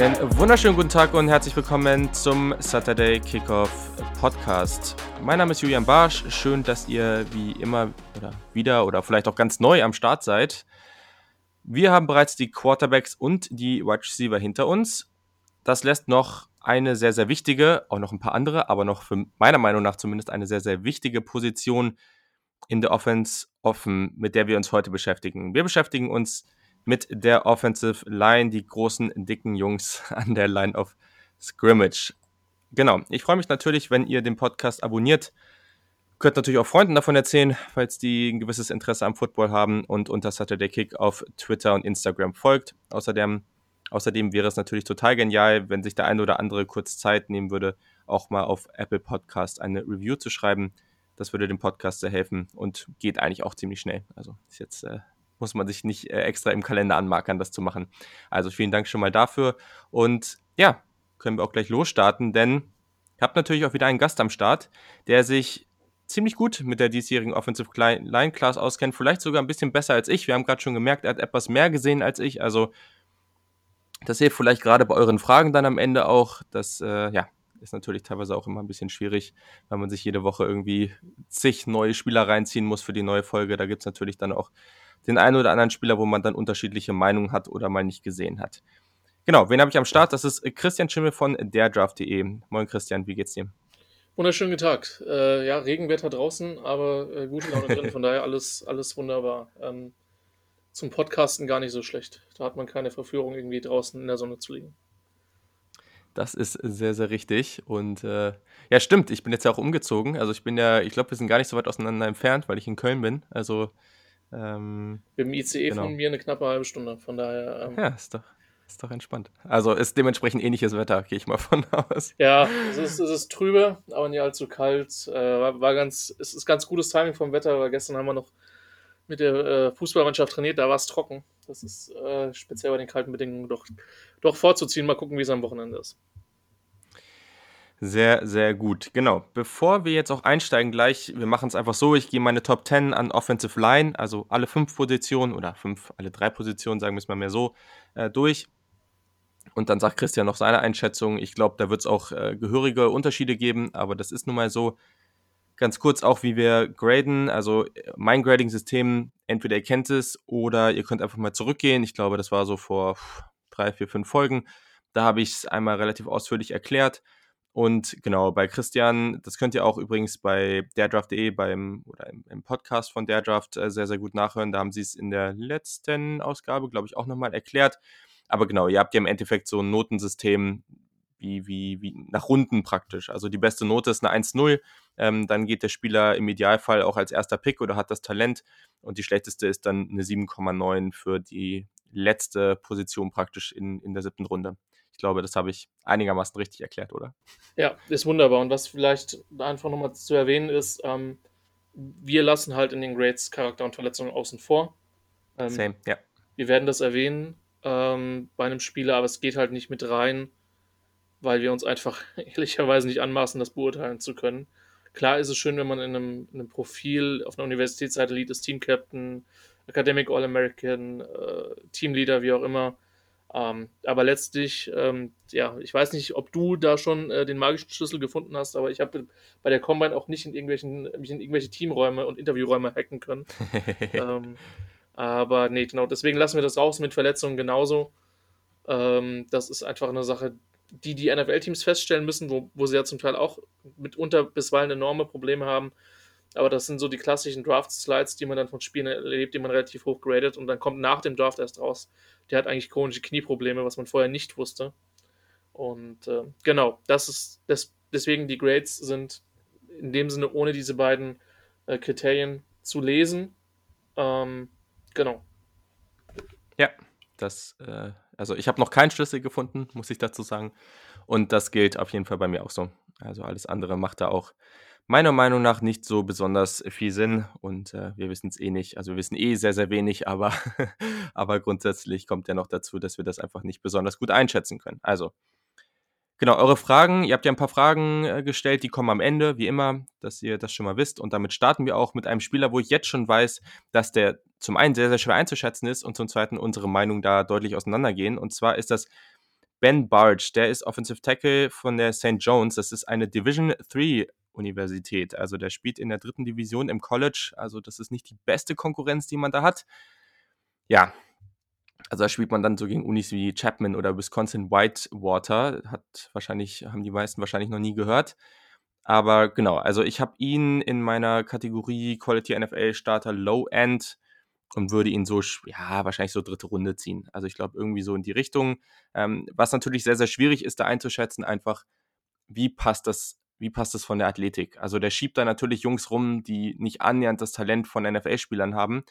Einen wunderschönen guten Tag und herzlich willkommen zum Saturday Kickoff Podcast. Mein Name ist Julian Barsch. Schön, dass ihr wie immer oder wieder oder vielleicht auch ganz neu am Start seid. Wir haben bereits die Quarterbacks und die Wide Receiver hinter uns. Das lässt noch eine sehr, sehr wichtige, auch noch ein paar andere, aber noch für meiner Meinung nach zumindest eine sehr, sehr wichtige Position in der Offense offen, mit der wir uns heute beschäftigen. Wir beschäftigen uns mit der Offensive Line, die großen, dicken Jungs an der Line of Scrimmage. Genau, ich freue mich natürlich, wenn ihr den Podcast abonniert. Könnt natürlich auch Freunden davon erzählen, falls die ein gewisses Interesse am Football haben und unter Saturday Kick auf Twitter und Instagram folgt. Außerdem, außerdem wäre es natürlich total genial, wenn sich der eine oder andere kurz Zeit nehmen würde, auch mal auf Apple Podcast eine Review zu schreiben. Das würde dem Podcast sehr helfen und geht eigentlich auch ziemlich schnell. Also ist jetzt äh, muss man sich nicht äh, extra im Kalender anmarkern, das zu machen. Also vielen Dank schon mal dafür. Und ja, können wir auch gleich losstarten, denn ich habe natürlich auch wieder einen Gast am Start, der sich ziemlich gut mit der diesjährigen Offensive Line Class auskennt, vielleicht sogar ein bisschen besser als ich. Wir haben gerade schon gemerkt, er hat etwas mehr gesehen als ich. Also das hilft vielleicht gerade bei euren Fragen dann am Ende auch. Das äh, ja, ist natürlich teilweise auch immer ein bisschen schwierig, weil man sich jede Woche irgendwie zig neue Spieler reinziehen muss für die neue Folge. Da gibt es natürlich dann auch den einen oder anderen Spieler, wo man dann unterschiedliche Meinungen hat oder mal nicht gesehen hat. Genau, wen habe ich am Start? Das ist Christian Schimmel von derdraft.de. Moin Christian, wie geht's dir? Wunderschönen Tag. Äh, ja, Regenwetter draußen, aber äh, gute Laune drin, von daher alles, alles wunderbar. Ähm, zum Podcasten gar nicht so schlecht. Da hat man keine Verführung, irgendwie draußen in der Sonne zu liegen. Das ist sehr, sehr richtig. Und äh, ja, stimmt, ich bin jetzt ja auch umgezogen. Also ich bin ja, ich glaube, wir sind gar nicht so weit auseinander entfernt, weil ich in Köln bin. Also ähm, Mit dem ICE genau. von mir eine knappe halbe Stunde. Von daher. Ähm, ja, ist doch, ist doch entspannt. Also ist dementsprechend ähnliches Wetter, gehe ich mal von aus. Ja, es ist, es ist trübe, aber nicht allzu kalt. Äh, war, war, ganz, es ist ganz gutes Timing vom Wetter, weil gestern haben wir noch mit der äh, Fußballmannschaft trainiert, da war es trocken. Das ist äh, speziell bei den kalten Bedingungen doch, doch vorzuziehen. Mal gucken, wie es am Wochenende ist. Sehr, sehr gut. Genau. Bevor wir jetzt auch einsteigen gleich, wir machen es einfach so, ich gehe meine Top 10 an Offensive Line, also alle fünf Positionen oder fünf, alle drei Positionen, sagen wir es mal mehr so, äh, durch. Und dann sagt Christian noch seine Einschätzung. Ich glaube, da wird es auch äh, gehörige Unterschiede geben, aber das ist nun mal so. Ganz kurz auch, wie wir graden. Also mein Grading-System, entweder ihr kennt es oder ihr könnt einfach mal zurückgehen. Ich glaube, das war so vor drei, vier, fünf Folgen. Da habe ich es einmal relativ ausführlich erklärt. Und genau, bei Christian, das könnt ihr auch übrigens bei derdraft.de beim oder im, im, Podcast von derdraft äh, sehr, sehr gut nachhören. Da haben sie es in der letzten Ausgabe, glaube ich, auch nochmal erklärt. Aber genau, ihr habt ja im Endeffekt so ein Notensystem wie, wie, wie nach Runden praktisch. Also die beste Note ist eine 1-0. Ähm, dann geht der Spieler im Idealfall auch als erster Pick oder hat das Talent. Und die schlechteste ist dann eine 7,9 für die letzte Position praktisch in, in der siebten Runde glaube, das habe ich einigermaßen richtig erklärt, oder? Ja, ist wunderbar. Und was vielleicht einfach nochmal zu erwähnen ist, ähm, wir lassen halt in den Grades Charakter und Verletzungen außen vor. Ähm, Same, ja. Wir werden das erwähnen ähm, bei einem Spieler, aber es geht halt nicht mit rein, weil wir uns einfach ehrlicherweise nicht anmaßen, das beurteilen zu können. Klar ist es schön, wenn man in einem, in einem Profil auf einer Universitätsseite liest, ist Team Captain, Academic All-American, äh, Teamleader, wie auch immer, ähm, aber letztlich, ähm, ja, ich weiß nicht, ob du da schon äh, den magischen Schlüssel gefunden hast, aber ich habe bei der Combine auch nicht in irgendwelchen, mich in irgendwelche Teamräume und Interviewräume hacken können. ähm, aber nee, genau, deswegen lassen wir das raus mit Verletzungen genauso. Ähm, das ist einfach eine Sache, die die NFL-Teams feststellen müssen, wo, wo sie ja zum Teil auch mitunter bisweilen enorme Probleme haben. Aber das sind so die klassischen Draft-Slides, die man dann von Spielen erlebt, die man relativ hoch gradet und dann kommt nach dem Draft erst raus. Der hat eigentlich chronische Knieprobleme, was man vorher nicht wusste. Und äh, genau, das ist das, deswegen die Grades sind in dem Sinne ohne diese beiden äh, Kriterien zu lesen. Ähm, genau. Ja, das, äh, also ich habe noch keinen Schlüssel gefunden, muss ich dazu sagen. Und das gilt auf jeden Fall bei mir auch so. Also alles andere macht da auch meiner Meinung nach nicht so besonders viel Sinn und äh, wir wissen es eh nicht. Also wir wissen eh sehr, sehr wenig, aber, aber grundsätzlich kommt ja noch dazu, dass wir das einfach nicht besonders gut einschätzen können. Also, genau, eure Fragen, ihr habt ja ein paar Fragen äh, gestellt, die kommen am Ende, wie immer, dass ihr das schon mal wisst. Und damit starten wir auch mit einem Spieler, wo ich jetzt schon weiß, dass der zum einen sehr, sehr schwer einzuschätzen ist und zum zweiten unsere Meinung da deutlich auseinandergehen. Und zwar ist das Ben Barge, der ist Offensive Tackle von der St. Jones. Das ist eine Division 3 Universität. Also der spielt in der dritten Division im College. Also das ist nicht die beste Konkurrenz, die man da hat. Ja, also da spielt man dann so gegen Unis wie Chapman oder Wisconsin Whitewater. Hat wahrscheinlich, haben die meisten wahrscheinlich noch nie gehört. Aber genau, also ich habe ihn in meiner Kategorie Quality NFL Starter Low End und würde ihn so, ja, wahrscheinlich so dritte Runde ziehen. Also ich glaube irgendwie so in die Richtung. Ähm, was natürlich sehr, sehr schwierig ist, da einzuschätzen, einfach, wie passt das, wie passt das von der Athletik? Also der schiebt da natürlich Jungs rum, die nicht annähernd das Talent von NFL-Spielern haben.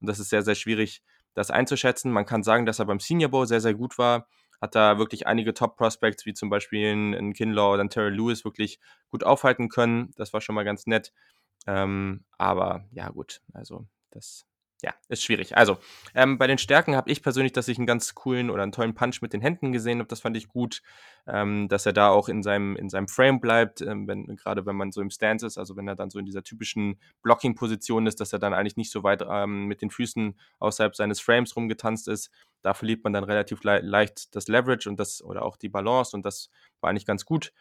Und das ist sehr, sehr schwierig, das einzuschätzen. Man kann sagen, dass er beim Senior Bowl sehr, sehr gut war. Hat da wirklich einige Top-Prospects, wie zum Beispiel ein Kinlaw oder ein Terry Lewis, wirklich gut aufhalten können. Das war schon mal ganz nett. Ähm, aber ja, gut, also das ja, ist schwierig. Also, ähm, bei den Stärken habe ich persönlich, dass ich einen ganz coolen oder einen tollen Punch mit den Händen gesehen habe. Das fand ich gut, ähm, dass er da auch in seinem, in seinem Frame bleibt, ähm, wenn, gerade wenn man so im Stance ist, also wenn er dann so in dieser typischen Blocking-Position ist, dass er dann eigentlich nicht so weit ähm, mit den Füßen außerhalb seines Frames rumgetanzt ist. Da verliert man dann relativ le leicht das Leverage und das oder auch die Balance und das war eigentlich ganz gut.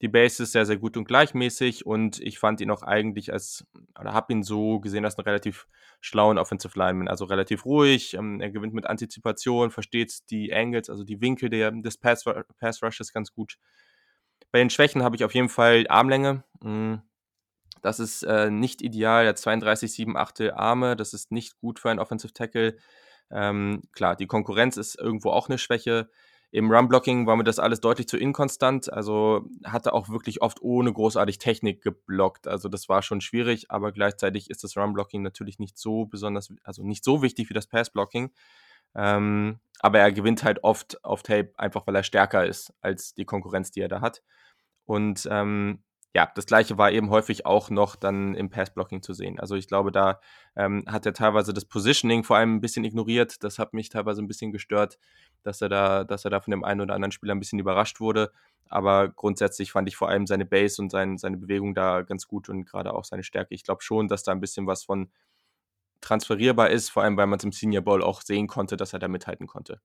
Die Base ist sehr, sehr gut und gleichmäßig und ich fand ihn auch eigentlich als, oder habe ihn so gesehen als einen relativ schlauen Offensive Lineman, also relativ ruhig. Ähm, er gewinnt mit Antizipation, versteht die Angles, also die Winkel der, des Pass, Pass Rushes ganz gut. Bei den Schwächen habe ich auf jeden Fall Armlänge. Hm, das ist äh, nicht ideal. Er hat 32, 7 Achtel Arme. Das ist nicht gut für einen Offensive Tackle. Ähm, klar, die Konkurrenz ist irgendwo auch eine Schwäche. Im Run-Blocking war mir das alles deutlich zu inkonstant. Also hatte auch wirklich oft ohne großartig Technik geblockt. Also das war schon schwierig, aber gleichzeitig ist das Run-Blocking natürlich nicht so besonders, also nicht so wichtig wie das Pass-Blocking. Ähm, aber er gewinnt halt oft auf Tape, einfach weil er stärker ist als die Konkurrenz, die er da hat. Und ähm, ja, das gleiche war eben häufig auch noch dann im Pass-Blocking zu sehen. Also ich glaube, da ähm, hat er teilweise das Positioning vor allem ein bisschen ignoriert. Das hat mich teilweise ein bisschen gestört, dass er da, dass er da von dem einen oder anderen Spieler ein bisschen überrascht wurde. Aber grundsätzlich fand ich vor allem seine Base und sein, seine Bewegung da ganz gut und gerade auch seine Stärke. Ich glaube schon, dass da ein bisschen was von transferierbar ist, vor allem weil man es im Senior Bowl auch sehen konnte, dass er da mithalten konnte.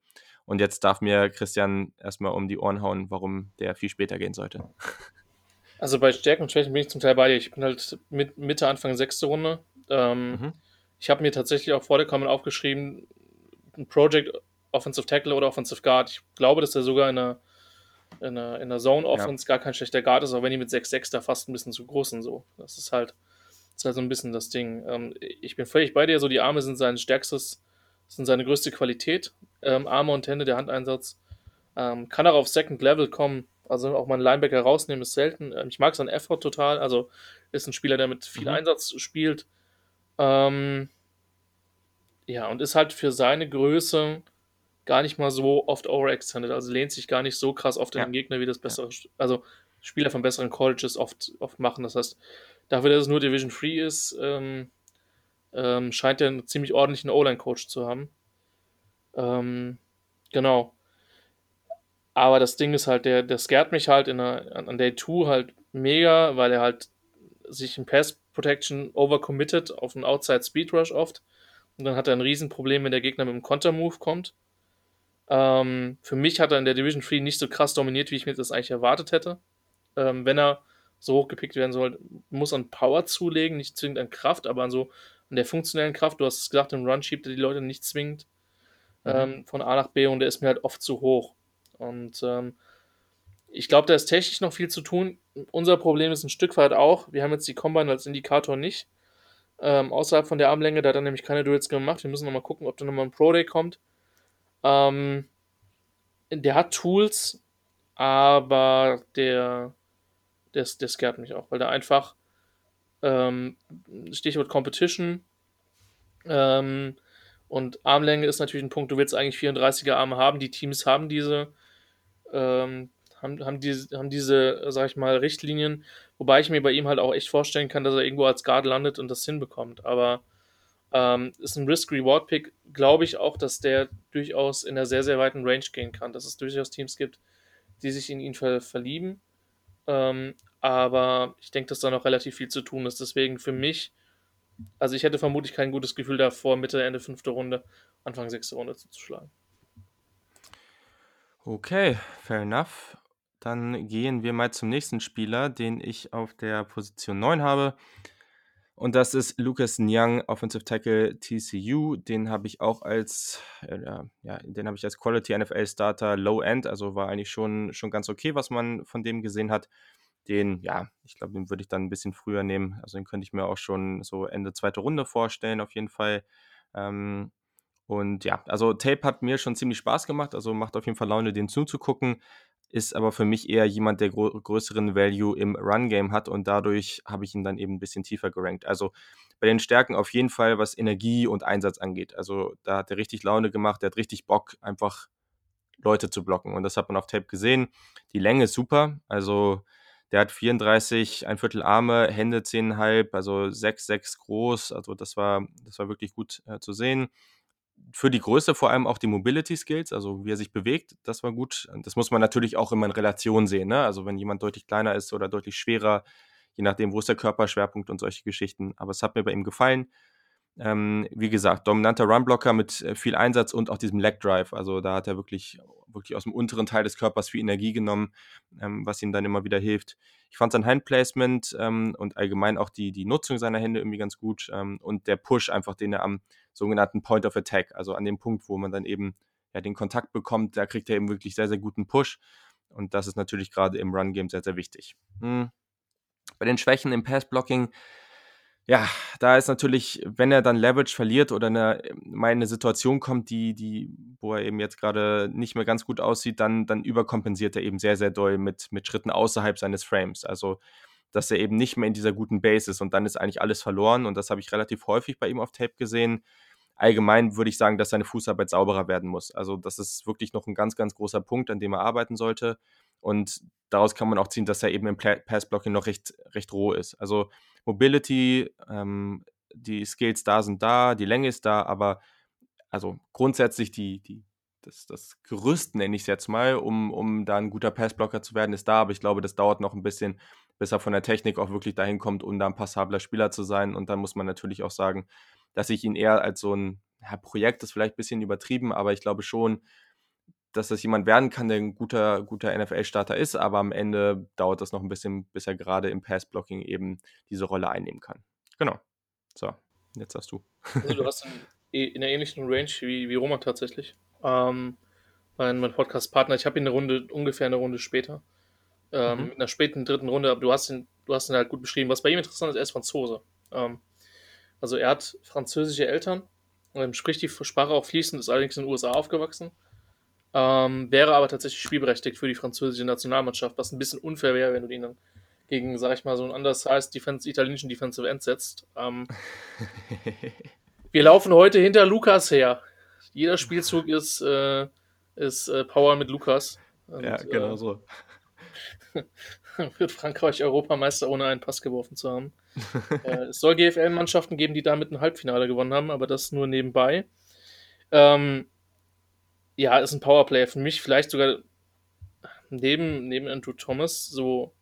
Und jetzt darf mir Christian erstmal um die Ohren hauen, warum der viel später gehen sollte. Also bei Stärken und Schwächen bin ich zum Teil bei dir. Ich bin halt mit Mitte, Anfang sechste Runde. Ähm, mhm. Ich habe mir tatsächlich auch vor der Comment aufgeschrieben, ein Project Offensive Tackle oder Offensive Guard. Ich glaube, dass er sogar in der, in der, in der Zone Offense ja. gar kein schlechter Guard ist, auch wenn die mit 6-6 da fast ein bisschen zu groß sind. So. Das ist halt, das ist halt so ein bisschen das Ding. Ähm, ich bin völlig bei dir, so die Arme sind sein stärkstes, sind seine größte Qualität. Ähm, Arme und Hände, der Handeinsatz. Ähm, kann auch auf Second Level kommen also auch mal einen Linebacker rausnehmen ist selten. Ähm, ich mag seinen Effort total. Also ist ein Spieler, der mit viel mhm. Einsatz spielt. Ähm, ja, und ist halt für seine Größe gar nicht mal so oft overextended. Also lehnt sich gar nicht so krass oft ja. den Gegner, wie das bessere, ja. also Spieler von besseren Colleges oft, oft machen. Das heißt, dafür, dass es nur Division Free ist, ähm, ähm, scheint er einen ziemlich ordentlichen O-Line-Coach zu haben. Ähm, genau. Aber das Ding ist halt, der, der scared mich halt in der, an Day 2 halt mega, weil er halt sich in Pass Protection overcommitted auf einen Outside Speed Rush oft. Und dann hat er ein Riesenproblem, wenn der Gegner mit einem Kontermove kommt. Ähm, für mich hat er in der Division 3 nicht so krass dominiert, wie ich mir das eigentlich erwartet hätte. Ähm, wenn er so hochgepickt werden soll, muss an Power zulegen, nicht zwingend an Kraft, aber an so an der funktionellen Kraft. Du hast es gesagt, im Run schiebt er die Leute nicht zwingend mhm. ähm, von A nach B und der ist mir halt oft zu hoch. Und ähm, ich glaube, da ist technisch noch viel zu tun. Unser Problem ist ein Stück weit auch, wir haben jetzt die Combine als Indikator nicht. Ähm, außerhalb von der Armlänge, da hat er nämlich keine Duels gemacht. Wir müssen nochmal gucken, ob da nochmal ein Pro Day kommt. Ähm, der hat Tools, aber der, der, der scared mich auch, weil der einfach, ähm, Stichwort Competition, ähm, und Armlänge ist natürlich ein Punkt, du willst eigentlich 34er Arme haben. Die Teams haben diese ähm, haben, haben, diese, haben diese, sag ich mal, Richtlinien, wobei ich mir bei ihm halt auch echt vorstellen kann, dass er irgendwo als Guard landet und das hinbekommt. Aber ähm, ist ein Risk-Reward-Pick, glaube ich auch, dass der durchaus in einer sehr, sehr weiten Range gehen kann, dass es durchaus Teams gibt, die sich in ihn ver verlieben. Ähm, aber ich denke, dass da noch relativ viel zu tun ist. Deswegen für mich, also ich hätte vermutlich kein gutes Gefühl davor, Mitte, Ende fünfte Runde, Anfang sechste Runde zuzuschlagen. Okay, fair enough. Dann gehen wir mal zum nächsten Spieler, den ich auf der Position 9 habe. Und das ist Lucas Nyang, Offensive Tackle TCU. Den habe ich auch als, äh, ja, den habe ich als Quality NFL Starter Low End, also war eigentlich schon, schon ganz okay, was man von dem gesehen hat. Den, ja, ich glaube, den würde ich dann ein bisschen früher nehmen. Also den könnte ich mir auch schon so Ende zweite Runde vorstellen, auf jeden Fall. Ähm, und ja, also Tape hat mir schon ziemlich Spaß gemacht, also macht auf jeden Fall Laune, den zuzugucken ist aber für mich eher jemand, der größeren Value im Run-Game hat und dadurch habe ich ihn dann eben ein bisschen tiefer gerankt. Also bei den Stärken auf jeden Fall, was Energie und Einsatz angeht. Also da hat er richtig Laune gemacht, der hat richtig Bock, einfach Leute zu blocken und das hat man auf Tape gesehen. Die Länge ist super, also der hat 34, ein Viertel Arme, Hände 10,5, also 6, 6 groß, also das war, das war wirklich gut äh, zu sehen für die Größe vor allem auch die Mobility Skills, also wie er sich bewegt, das war gut. Das muss man natürlich auch immer in Relation sehen. Ne? Also wenn jemand deutlich kleiner ist oder deutlich schwerer, je nachdem, wo ist der Körperschwerpunkt und solche Geschichten. Aber es hat mir bei ihm gefallen. Ähm, wie gesagt, dominanter Runblocker mit äh, viel Einsatz und auch diesem Leg Drive. Also da hat er wirklich, wirklich aus dem unteren Teil des Körpers viel Energie genommen, ähm, was ihm dann immer wieder hilft. Ich fand sein Handplacement ähm, und allgemein auch die, die Nutzung seiner Hände irgendwie ganz gut ähm, und der Push einfach, den er am sogenannten Point of Attack, also an dem Punkt, wo man dann eben ja, den Kontakt bekommt, da kriegt er eben wirklich sehr, sehr guten Push. Und das ist natürlich gerade im Run-Game sehr, sehr wichtig. Hm. Bei den Schwächen im Pass-Blocking, ja, da ist natürlich, wenn er dann Leverage verliert oder eine, mal in eine Situation kommt, die, die, wo er eben jetzt gerade nicht mehr ganz gut aussieht, dann, dann überkompensiert er eben sehr, sehr doll mit, mit Schritten außerhalb seines Frames. Also, dass er eben nicht mehr in dieser guten Base ist und dann ist eigentlich alles verloren und das habe ich relativ häufig bei ihm auf Tape gesehen allgemein würde ich sagen, dass seine Fußarbeit sauberer werden muss. Also das ist wirklich noch ein ganz, ganz großer Punkt, an dem er arbeiten sollte. Und daraus kann man auch ziehen, dass er eben im Passblocking noch recht, recht roh ist. Also Mobility, ähm, die Skills da sind da, die Länge ist da, aber also grundsätzlich die, die, das, das Gerüst, nenne ich es jetzt mal, um, um da ein guter Passblocker zu werden, ist da. Aber ich glaube, das dauert noch ein bisschen, bis er von der Technik auch wirklich dahin kommt, um da ein passabler Spieler zu sein. Und dann muss man natürlich auch sagen, dass ich ihn eher als so ein ja, Projekt, das ist vielleicht ein bisschen übertrieben, aber ich glaube schon, dass das jemand werden kann, der ein guter, guter NFL-Starter ist, aber am Ende dauert das noch ein bisschen, bis er gerade im Pass-Blocking eben diese Rolle einnehmen kann. Genau. So, jetzt hast du. Also du hast in, in einer ähnlichen Range wie, wie Roman tatsächlich. Ähm, mein, mein Podcast-Partner, ich habe ihn eine Runde, ungefähr eine Runde später. Ähm, mhm. In der späten dritten Runde, aber du hast ihn, du hast ihn halt gut beschrieben. Was bei ihm interessant ist, er ist Franzose. Ähm, also er hat französische Eltern, ähm, spricht die Sprache auch fließend, ist allerdings in den USA aufgewachsen. Ähm, wäre aber tatsächlich spielberechtigt für die französische Nationalmannschaft, was ein bisschen unfair wäre, wenn du ihn dann gegen, sag ich mal, so einen undersized Defense, italienischen Defensive End setzt. Ähm, wir laufen heute hinter Lukas her. Jeder Spielzug ist, äh, ist äh, Power mit Lukas. Und, ja, genau äh, so. wird Frankreich Europameister, ohne einen Pass geworfen zu haben. äh, es soll GFL-Mannschaften geben, die damit ein Halbfinale gewonnen haben, aber das nur nebenbei. Ähm, ja, ist ein Powerplayer für mich, vielleicht sogar neben, neben Andrew Thomas so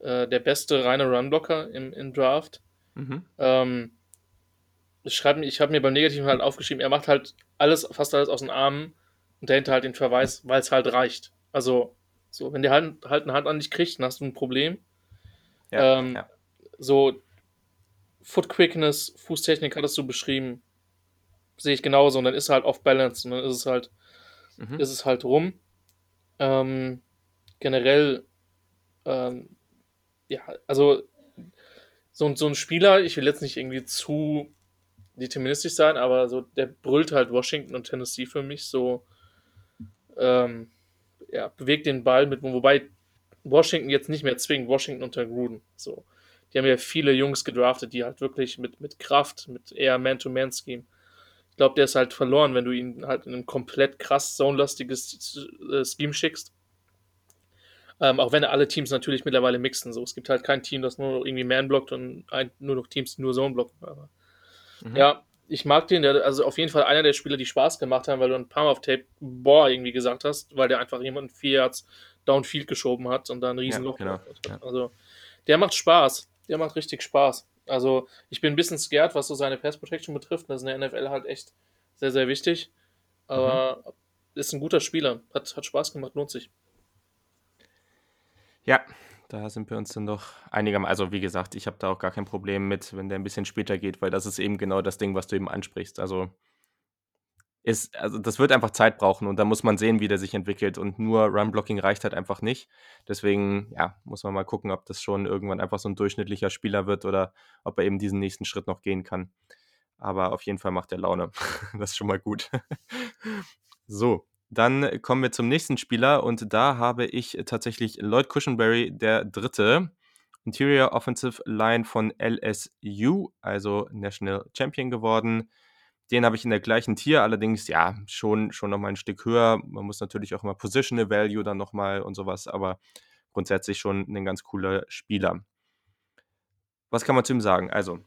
äh, der beste reine Runblocker im, im Draft. Mhm. Ähm, ich, ich habe mir beim Negativen halt aufgeschrieben, er macht halt alles, fast alles aus den Armen und dahinter halt den Verweis, weil es halt reicht. Also so, wenn der halt, halt eine Hand an dich kriegt, dann hast du ein Problem. Ja, ähm, ja. So, Foot Quickness, Fußtechnik hattest du beschrieben. Sehe ich genauso. Und dann ist er halt off balance und dann ist es halt, mhm. ist es halt rum. Ähm, generell, ähm, ja, also so, so ein Spieler, ich will jetzt nicht irgendwie zu deterministisch sein, aber so, der brüllt halt Washington und Tennessee für mich so. Ähm, ja, bewegt den Ball mit, wobei Washington jetzt nicht mehr zwingend Washington unter Gruden. So. Die haben ja viele Jungs gedraftet, die halt wirklich mit, mit Kraft, mit eher Man-to-Man-Scheme. Ich glaube, der ist halt verloren, wenn du ihn halt in ein komplett krass zone-lastiges äh, Scheme schickst. Ähm, auch wenn alle Teams natürlich mittlerweile mixen. So. Es gibt halt kein Team, das nur noch irgendwie Man blockt und ein, nur noch Teams, die nur Zone blocken. Aber, mhm. Ja, ich mag den, der, also auf jeden Fall einer der Spieler, die Spaß gemacht haben, weil du ein paar Mal auf Tape boah irgendwie gesagt hast, weil der einfach jemanden vier Yards Downfield geschoben hat und da ein Riesenloch ja, genau. Ja. Also der macht Spaß. Der macht richtig Spaß. Also ich bin ein bisschen scared, was so seine Pass Protection betrifft. Das ist in der NFL halt echt sehr, sehr wichtig. Aber mhm. ist ein guter Spieler. Hat, hat Spaß gemacht, lohnt sich. Ja, da sind wir uns dann doch einigermaßen. Also, wie gesagt, ich habe da auch gar kein Problem mit, wenn der ein bisschen später geht, weil das ist eben genau das Ding, was du eben ansprichst. Also, ist, also das wird einfach Zeit brauchen und da muss man sehen, wie der sich entwickelt. Und nur Run-Blocking reicht halt einfach nicht. Deswegen, ja, muss man mal gucken, ob das schon irgendwann einfach so ein durchschnittlicher Spieler wird oder ob er eben diesen nächsten Schritt noch gehen kann. Aber auf jeden Fall macht er Laune. das ist schon mal gut. so, dann kommen wir zum nächsten Spieler und da habe ich tatsächlich Lloyd Cushenberry, der dritte. Interior Offensive Line von LSU, also National Champion geworden. Den habe ich in der gleichen Tier, allerdings ja, schon, schon nochmal ein Stück höher. Man muss natürlich auch immer Positional Value dann nochmal und sowas, aber grundsätzlich schon ein ganz cooler Spieler. Was kann man zu ihm sagen? Also,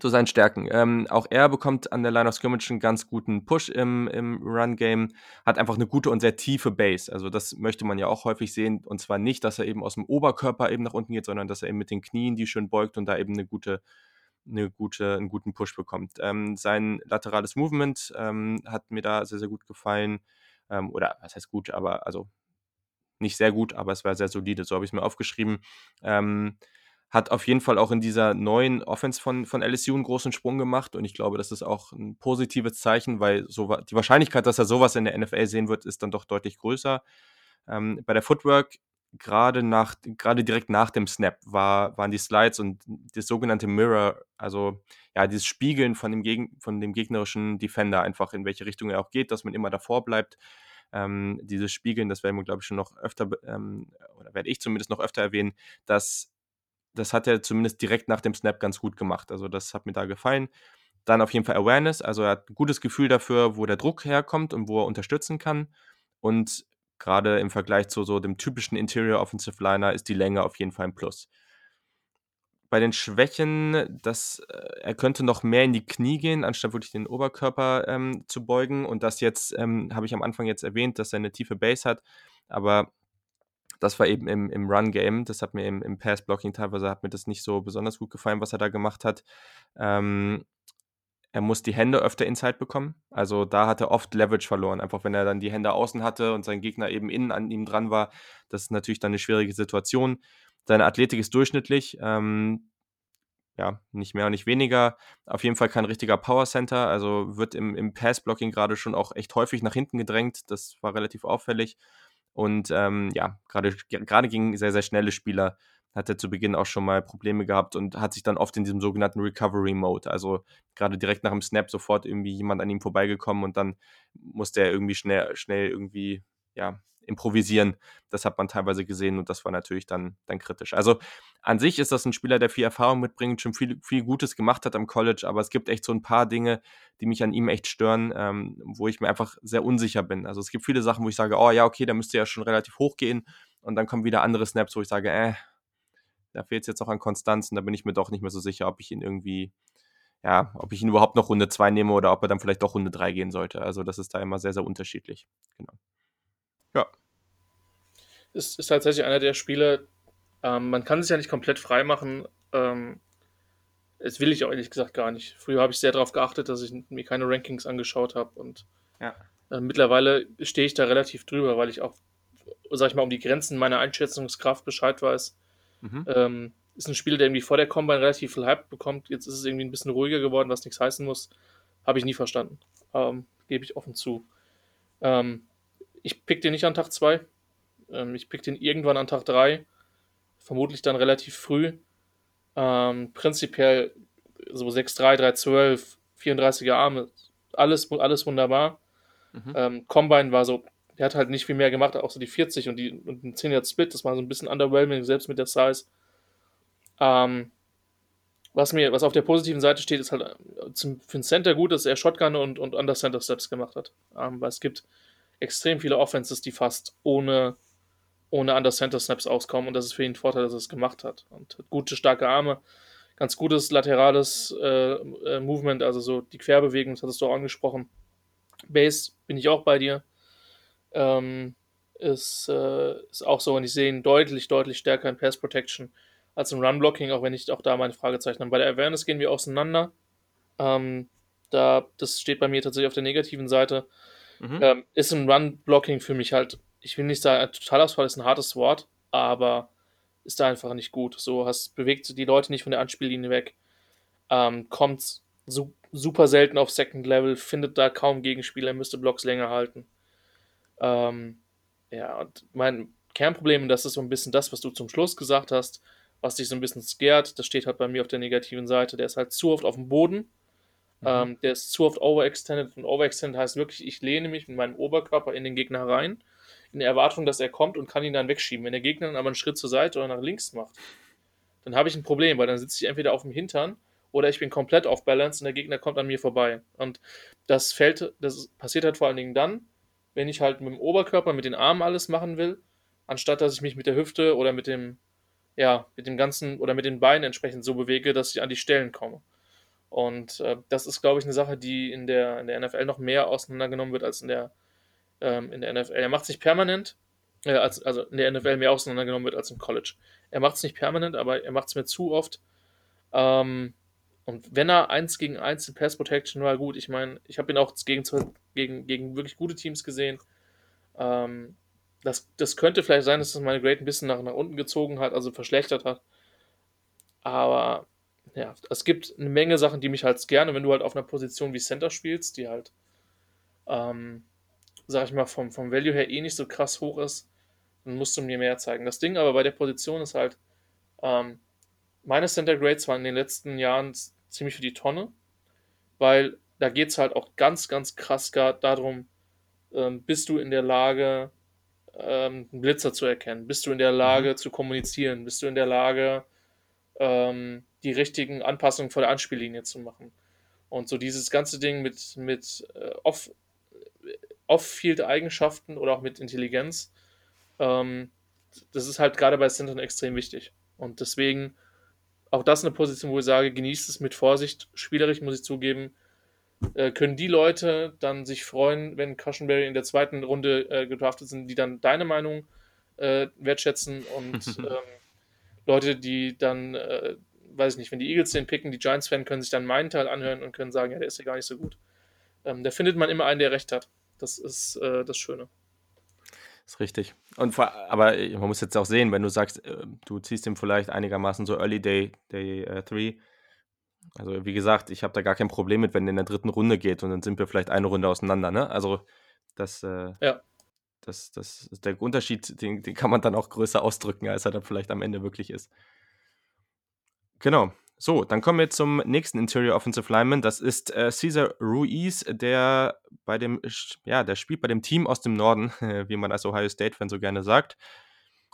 zu seinen Stärken. Ähm, auch er bekommt an der Line of Scrimmage einen ganz guten Push im, im Run-Game, hat einfach eine gute und sehr tiefe Base. Also das möchte man ja auch häufig sehen. Und zwar nicht, dass er eben aus dem Oberkörper eben nach unten geht, sondern dass er eben mit den Knien die schön beugt und da eben eine gute, eine gute, einen guten Push bekommt. Ähm, sein laterales Movement ähm, hat mir da sehr, sehr gut gefallen. Ähm, oder was heißt gut, aber also nicht sehr gut, aber es war sehr solide. So habe ich es mir aufgeschrieben. Ähm, hat auf jeden Fall auch in dieser neuen Offense von, von LSU einen großen Sprung gemacht und ich glaube, das ist auch ein positives Zeichen, weil so, die Wahrscheinlichkeit, dass er sowas in der NFL sehen wird, ist dann doch deutlich größer. Ähm, bei der Footwork, gerade nach, gerade direkt nach dem Snap, war, waren die Slides und das sogenannte Mirror, also ja, dieses Spiegeln von dem, Geg von dem gegnerischen Defender, einfach in welche Richtung er auch geht, dass man immer davor bleibt. Ähm, dieses Spiegeln, das werden wir, glaube ich, schon noch öfter, ähm, oder werde ich zumindest noch öfter erwähnen, dass das hat er zumindest direkt nach dem Snap ganz gut gemacht. Also das hat mir da gefallen. Dann auf jeden Fall Awareness, also er hat ein gutes Gefühl dafür, wo der Druck herkommt und wo er unterstützen kann. Und gerade im Vergleich zu so dem typischen Interior Offensive Liner ist die Länge auf jeden Fall ein Plus. Bei den Schwächen, dass äh, er könnte noch mehr in die Knie gehen, anstatt wirklich den Oberkörper ähm, zu beugen. Und das jetzt ähm, habe ich am Anfang jetzt erwähnt, dass er eine tiefe Base hat. Aber das war eben im, im Run-Game. Das hat mir im, im Pass-Blocking teilweise hat mir das nicht so besonders gut gefallen, was er da gemacht hat. Ähm, er muss die Hände öfter inside bekommen. Also da hat er oft Leverage verloren. Einfach wenn er dann die Hände außen hatte und sein Gegner eben innen an ihm dran war, das ist natürlich dann eine schwierige Situation. Seine Athletik ist durchschnittlich. Ähm, ja, nicht mehr und nicht weniger. Auf jeden Fall kein richtiger Power Center. Also wird im, im Pass-Blocking gerade schon auch echt häufig nach hinten gedrängt. Das war relativ auffällig. Und ähm, ja, gerade gegen sehr, sehr schnelle Spieler hat er zu Beginn auch schon mal Probleme gehabt und hat sich dann oft in diesem sogenannten Recovery Mode, also gerade direkt nach dem Snap sofort irgendwie jemand an ihm vorbeigekommen und dann musste er irgendwie schnell, schnell irgendwie, ja, improvisieren. Das hat man teilweise gesehen und das war natürlich dann, dann kritisch. Also an sich ist das ein Spieler, der viel Erfahrung mitbringt, schon viel, viel Gutes gemacht hat am College, aber es gibt echt so ein paar Dinge, die mich an ihm echt stören, ähm, wo ich mir einfach sehr unsicher bin. Also es gibt viele Sachen, wo ich sage, oh ja, okay, da müsste ja schon relativ hoch gehen und dann kommen wieder andere Snaps, wo ich sage, äh, da fehlt es jetzt noch an Konstanz und da bin ich mir doch nicht mehr so sicher, ob ich ihn irgendwie ja, ob ich ihn überhaupt noch Runde 2 nehme oder ob er dann vielleicht doch Runde 3 gehen sollte. Also das ist da immer sehr, sehr unterschiedlich. Genau. Ja. Ist, ist tatsächlich einer der Spiele, ähm, man kann es ja nicht komplett frei machen. Ähm, das will ich auch ehrlich gesagt gar nicht. Früher habe ich sehr darauf geachtet, dass ich mir keine Rankings angeschaut habe und ja. äh, mittlerweile stehe ich da relativ drüber, weil ich auch, sag ich mal, um die Grenzen meiner Einschätzungskraft Bescheid weiß. Mhm. Ähm, ist ein Spiel, der irgendwie vor der Combine relativ viel Hype bekommt. Jetzt ist es irgendwie ein bisschen ruhiger geworden, was nichts heißen muss. Habe ich nie verstanden. Ähm, Gebe ich offen zu. Ähm, ich pick den nicht an Tag 2. Ähm, ich pick den irgendwann an Tag 3. Vermutlich dann relativ früh. Ähm, prinzipiell so 6'3, 3'12, 34er Arme. Alles, alles wunderbar. Mhm. Ähm, Combine war so, der hat halt nicht viel mehr gemacht, auch so die 40 und, die, und den 10 Yard Split. Das war so ein bisschen underwhelming, selbst mit der Size. Ähm, was mir, was auf der positiven Seite steht, ist halt äh, zum, für den Center gut, dass er Shotgun und, und Under Center Steps gemacht hat. Ähm, weil es gibt extrem viele Offenses, die fast ohne, ohne Under Center Snaps auskommen und das ist für ihn ein Vorteil, dass er es gemacht hat. Und hat gute, starke Arme, ganz gutes laterales äh, äh, Movement, also so die Querbewegung, das hattest du auch angesprochen. Base bin ich auch bei dir. Ähm, ist, äh, ist auch so und ich sehe ihn deutlich, deutlich stärker in Pass Protection als im Run Blocking, auch wenn ich auch da meine Fragezeichen habe. Bei der Awareness gehen wir auseinander. Ähm, da, das steht bei mir tatsächlich auf der negativen Seite. Mhm. Ähm, ist ein Run-Blocking für mich halt, ich will nicht sagen, Totalausfall ist ein hartes Wort, aber ist da einfach nicht gut. So hast, bewegt die Leute nicht von der Anspiellinie weg, ähm, kommt su super selten auf Second Level, findet da kaum Gegenspieler, müsste Blocks länger halten. Ähm, ja, und mein Kernproblem, das ist so ein bisschen das, was du zum Schluss gesagt hast, was dich so ein bisschen scared, das steht halt bei mir auf der negativen Seite, der ist halt zu oft auf dem Boden. Mhm. Ähm, der ist zu oft overextended und overextended heißt wirklich, ich lehne mich mit meinem Oberkörper in den Gegner rein, in der Erwartung, dass er kommt und kann ihn dann wegschieben. Wenn der Gegner dann aber einen Schritt zur Seite oder nach links macht, dann habe ich ein Problem, weil dann sitze ich entweder auf dem Hintern oder ich bin komplett auf Balance und der Gegner kommt an mir vorbei. Und das fällt, das passiert halt vor allen Dingen dann, wenn ich halt mit dem Oberkörper, mit den Armen alles machen will, anstatt dass ich mich mit der Hüfte oder mit dem, ja, mit dem ganzen oder mit den Beinen entsprechend so bewege, dass ich an die Stellen komme. Und äh, das ist, glaube ich, eine Sache, die in der, in der NFL noch mehr auseinandergenommen wird als in der, ähm, in der NFL. Er macht es nicht permanent, äh, als, also in der NFL mehr auseinandergenommen wird als im College. Er macht es nicht permanent, aber er macht es mir zu oft. Ähm, und wenn er eins gegen eins in Pass Protection war, gut, ich meine, ich habe ihn auch gegen, gegen, gegen wirklich gute Teams gesehen. Ähm, das, das könnte vielleicht sein, dass das meine Grade ein bisschen nach, nach unten gezogen hat, also verschlechtert hat. Aber ja, es gibt eine Menge Sachen, die mich halt gerne, wenn du halt auf einer Position wie Center spielst, die halt, ähm, sag ich mal, vom, vom Value her eh nicht so krass hoch ist, dann musst du mir mehr zeigen. Das Ding aber bei der Position ist halt, ähm, meine Center Grades waren in den letzten Jahren ziemlich für die Tonne, weil da geht es halt auch ganz, ganz krass darum, ähm, bist du in der Lage, ähm, einen Blitzer zu erkennen? Bist du in der Lage mhm. zu kommunizieren? Bist du in der Lage, ähm, die richtigen Anpassungen vor der Anspiellinie zu machen? Und so dieses ganze Ding mit, mit äh, Off, Off-Field-Eigenschaften oder auch mit Intelligenz, ähm, das ist halt gerade bei Centern extrem wichtig. Und deswegen auch das eine Position, wo ich sage, genießt es mit Vorsicht. Spielerisch muss ich zugeben, äh, können die Leute dann sich freuen, wenn Cushenberry in der zweiten Runde äh, gedraftet sind, die dann deine Meinung äh, wertschätzen und ähm, Leute, die dann, äh, weiß ich nicht, wenn die Eagles den picken, die Giants-Fan können sich dann meinen Teil anhören und können sagen, ja, der ist ja gar nicht so gut. Ähm, da findet man immer einen, der recht hat. Das ist äh, das Schöne ist richtig. Und vor, aber man muss jetzt auch sehen, wenn du sagst, äh, du ziehst ihm vielleicht einigermaßen so Early Day, Day 3. Äh, also wie gesagt, ich habe da gar kein Problem mit, wenn er in der dritten Runde geht und dann sind wir vielleicht eine Runde auseinander, ne? Also das, äh, ja. das, das ist der Unterschied, den, den kann man dann auch größer ausdrücken, als er dann vielleicht am Ende wirklich ist. Genau. So, dann kommen wir zum nächsten Interior Offensive Lineman. Das ist äh, Cesar Ruiz, der bei dem, ja, der spielt bei dem Team aus dem Norden, wie man als Ohio State-Fan so gerne sagt.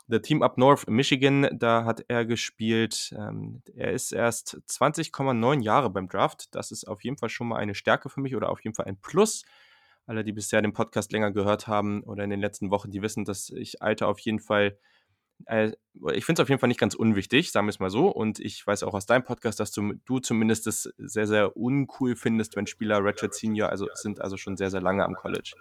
Der Team Up North Michigan, da hat er gespielt. Ähm, er ist erst 20,9 Jahre beim Draft. Das ist auf jeden Fall schon mal eine Stärke für mich oder auf jeden Fall ein Plus. Alle, die bisher den Podcast länger gehört haben oder in den letzten Wochen, die wissen, dass ich Alter auf jeden Fall äh, ich finde es auf jeden Fall nicht ganz unwichtig, sagen wir es mal so. Und ich weiß auch aus deinem Podcast, dass du, du zumindest es sehr, sehr uncool findest, wenn Spieler Ratchet Senior also sind also schon sehr, sehr lange am College.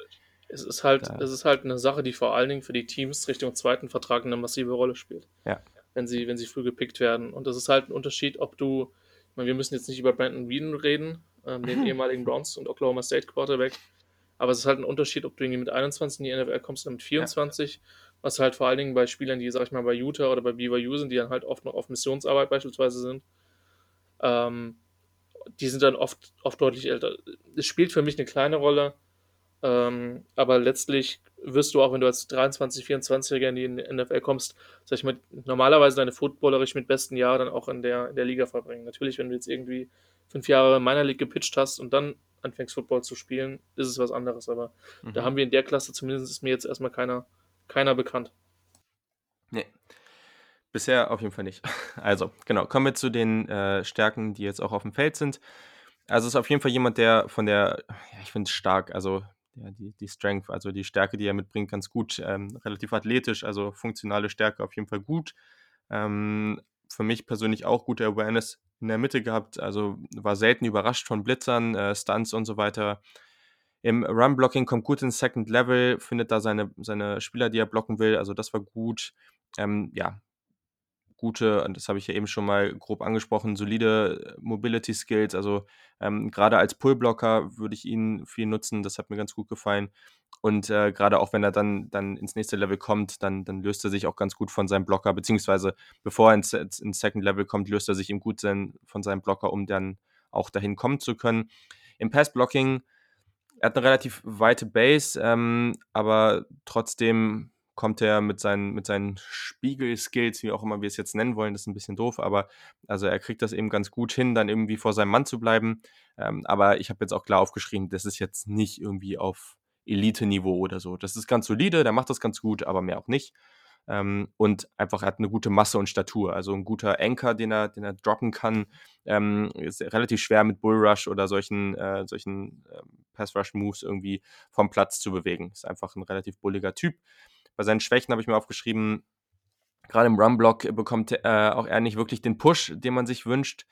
Es ist halt, es ist halt eine Sache, die vor allen Dingen für die Teams Richtung zweiten Vertrag eine massive Rolle spielt. Ja. Wenn sie, wenn sie früh gepickt werden. Und das ist halt ein Unterschied, ob du, ich meine, wir müssen jetzt nicht über Brandon Whedon reden, ähm, den ehemaligen Browns und Oklahoma State Quarterback. Aber es ist halt ein Unterschied, ob du irgendwie mit 21 in die NFL kommst oder mit 24. Ja was halt vor allen Dingen bei Spielern, die, sag ich mal, bei Utah oder bei BYU sind, die dann halt oft noch auf Missionsarbeit beispielsweise sind, ähm, die sind dann oft, oft deutlich älter. Es spielt für mich eine kleine Rolle, ähm, aber letztlich wirst du auch, wenn du als 23, 24-Jähriger in die NFL kommst, sag ich mal, normalerweise deine footballerisch mit besten Jahr dann auch in der, in der Liga verbringen. Natürlich, wenn du jetzt irgendwie fünf Jahre in meiner League gepitcht hast und dann anfängst Football zu spielen, ist es was anderes. Aber mhm. da haben wir in der Klasse zumindest ist mir jetzt erstmal keiner keiner bekannt. Nee. Bisher auf jeden Fall nicht. Also, genau, kommen wir zu den äh, Stärken, die jetzt auch auf dem Feld sind. Also, es ist auf jeden Fall jemand, der von der, ja, ich finde es stark, also ja, die, die Strength, also die Stärke, die er mitbringt, ganz gut. Ähm, relativ athletisch, also funktionale Stärke auf jeden Fall gut. Ähm, für mich persönlich auch gute Awareness in der Mitte gehabt, also war selten überrascht von Blitzern, äh, Stunts und so weiter. Im Run-Blocking kommt gut ins Second Level, findet da seine, seine Spieler, die er blocken will. Also das war gut. Ähm, ja, gute, das habe ich ja eben schon mal grob angesprochen, solide Mobility Skills. Also ähm, gerade als Pullblocker würde ich ihn viel nutzen. Das hat mir ganz gut gefallen. Und äh, gerade auch wenn er dann, dann ins nächste Level kommt, dann, dann löst er sich auch ganz gut von seinem Blocker, beziehungsweise bevor er ins, ins Second Level kommt, löst er sich ihm gut sein, von seinem Blocker, um dann auch dahin kommen zu können. Im Pass-Blocking, er hat eine relativ weite Base, ähm, aber trotzdem kommt er mit seinen, mit seinen Spiegel-Skills, wie auch immer wir es jetzt nennen wollen, das ist ein bisschen doof, aber also er kriegt das eben ganz gut hin, dann irgendwie vor seinem Mann zu bleiben. Ähm, aber ich habe jetzt auch klar aufgeschrieben, das ist jetzt nicht irgendwie auf Elite-Niveau oder so. Das ist ganz solide, der macht das ganz gut, aber mehr auch nicht. Ähm, und einfach hat eine gute Masse und Statur. Also ein guter Anker, den er, den er droppen kann. Ähm, ist relativ schwer mit Bullrush oder solchen, äh, solchen äh, Pass-Rush-Moves irgendwie vom Platz zu bewegen. Ist einfach ein relativ bulliger Typ. Bei seinen Schwächen habe ich mir aufgeschrieben, gerade im Run-Block bekommt äh, auch er nicht wirklich den Push, den man sich wünscht.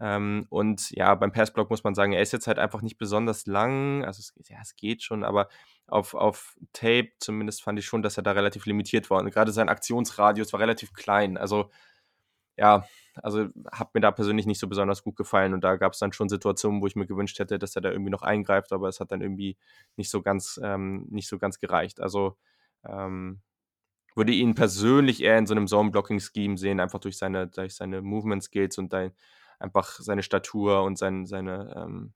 Ähm, und ja, beim Passblock muss man sagen, er ist jetzt halt einfach nicht besonders lang. Also es, ja, es geht schon, aber auf, auf Tape zumindest fand ich schon, dass er da relativ limitiert war. Und gerade sein Aktionsradius war relativ klein. Also ja, also hat mir da persönlich nicht so besonders gut gefallen. Und da gab es dann schon Situationen, wo ich mir gewünscht hätte, dass er da irgendwie noch eingreift, aber es hat dann irgendwie nicht so ganz, ähm, nicht so ganz gereicht. Also ähm, würde ihn persönlich eher in so einem Zone-Blocking-Scheme sehen, einfach durch seine, durch seine Movement-Skills und dein, einfach seine Statur und sein, seine, ähm,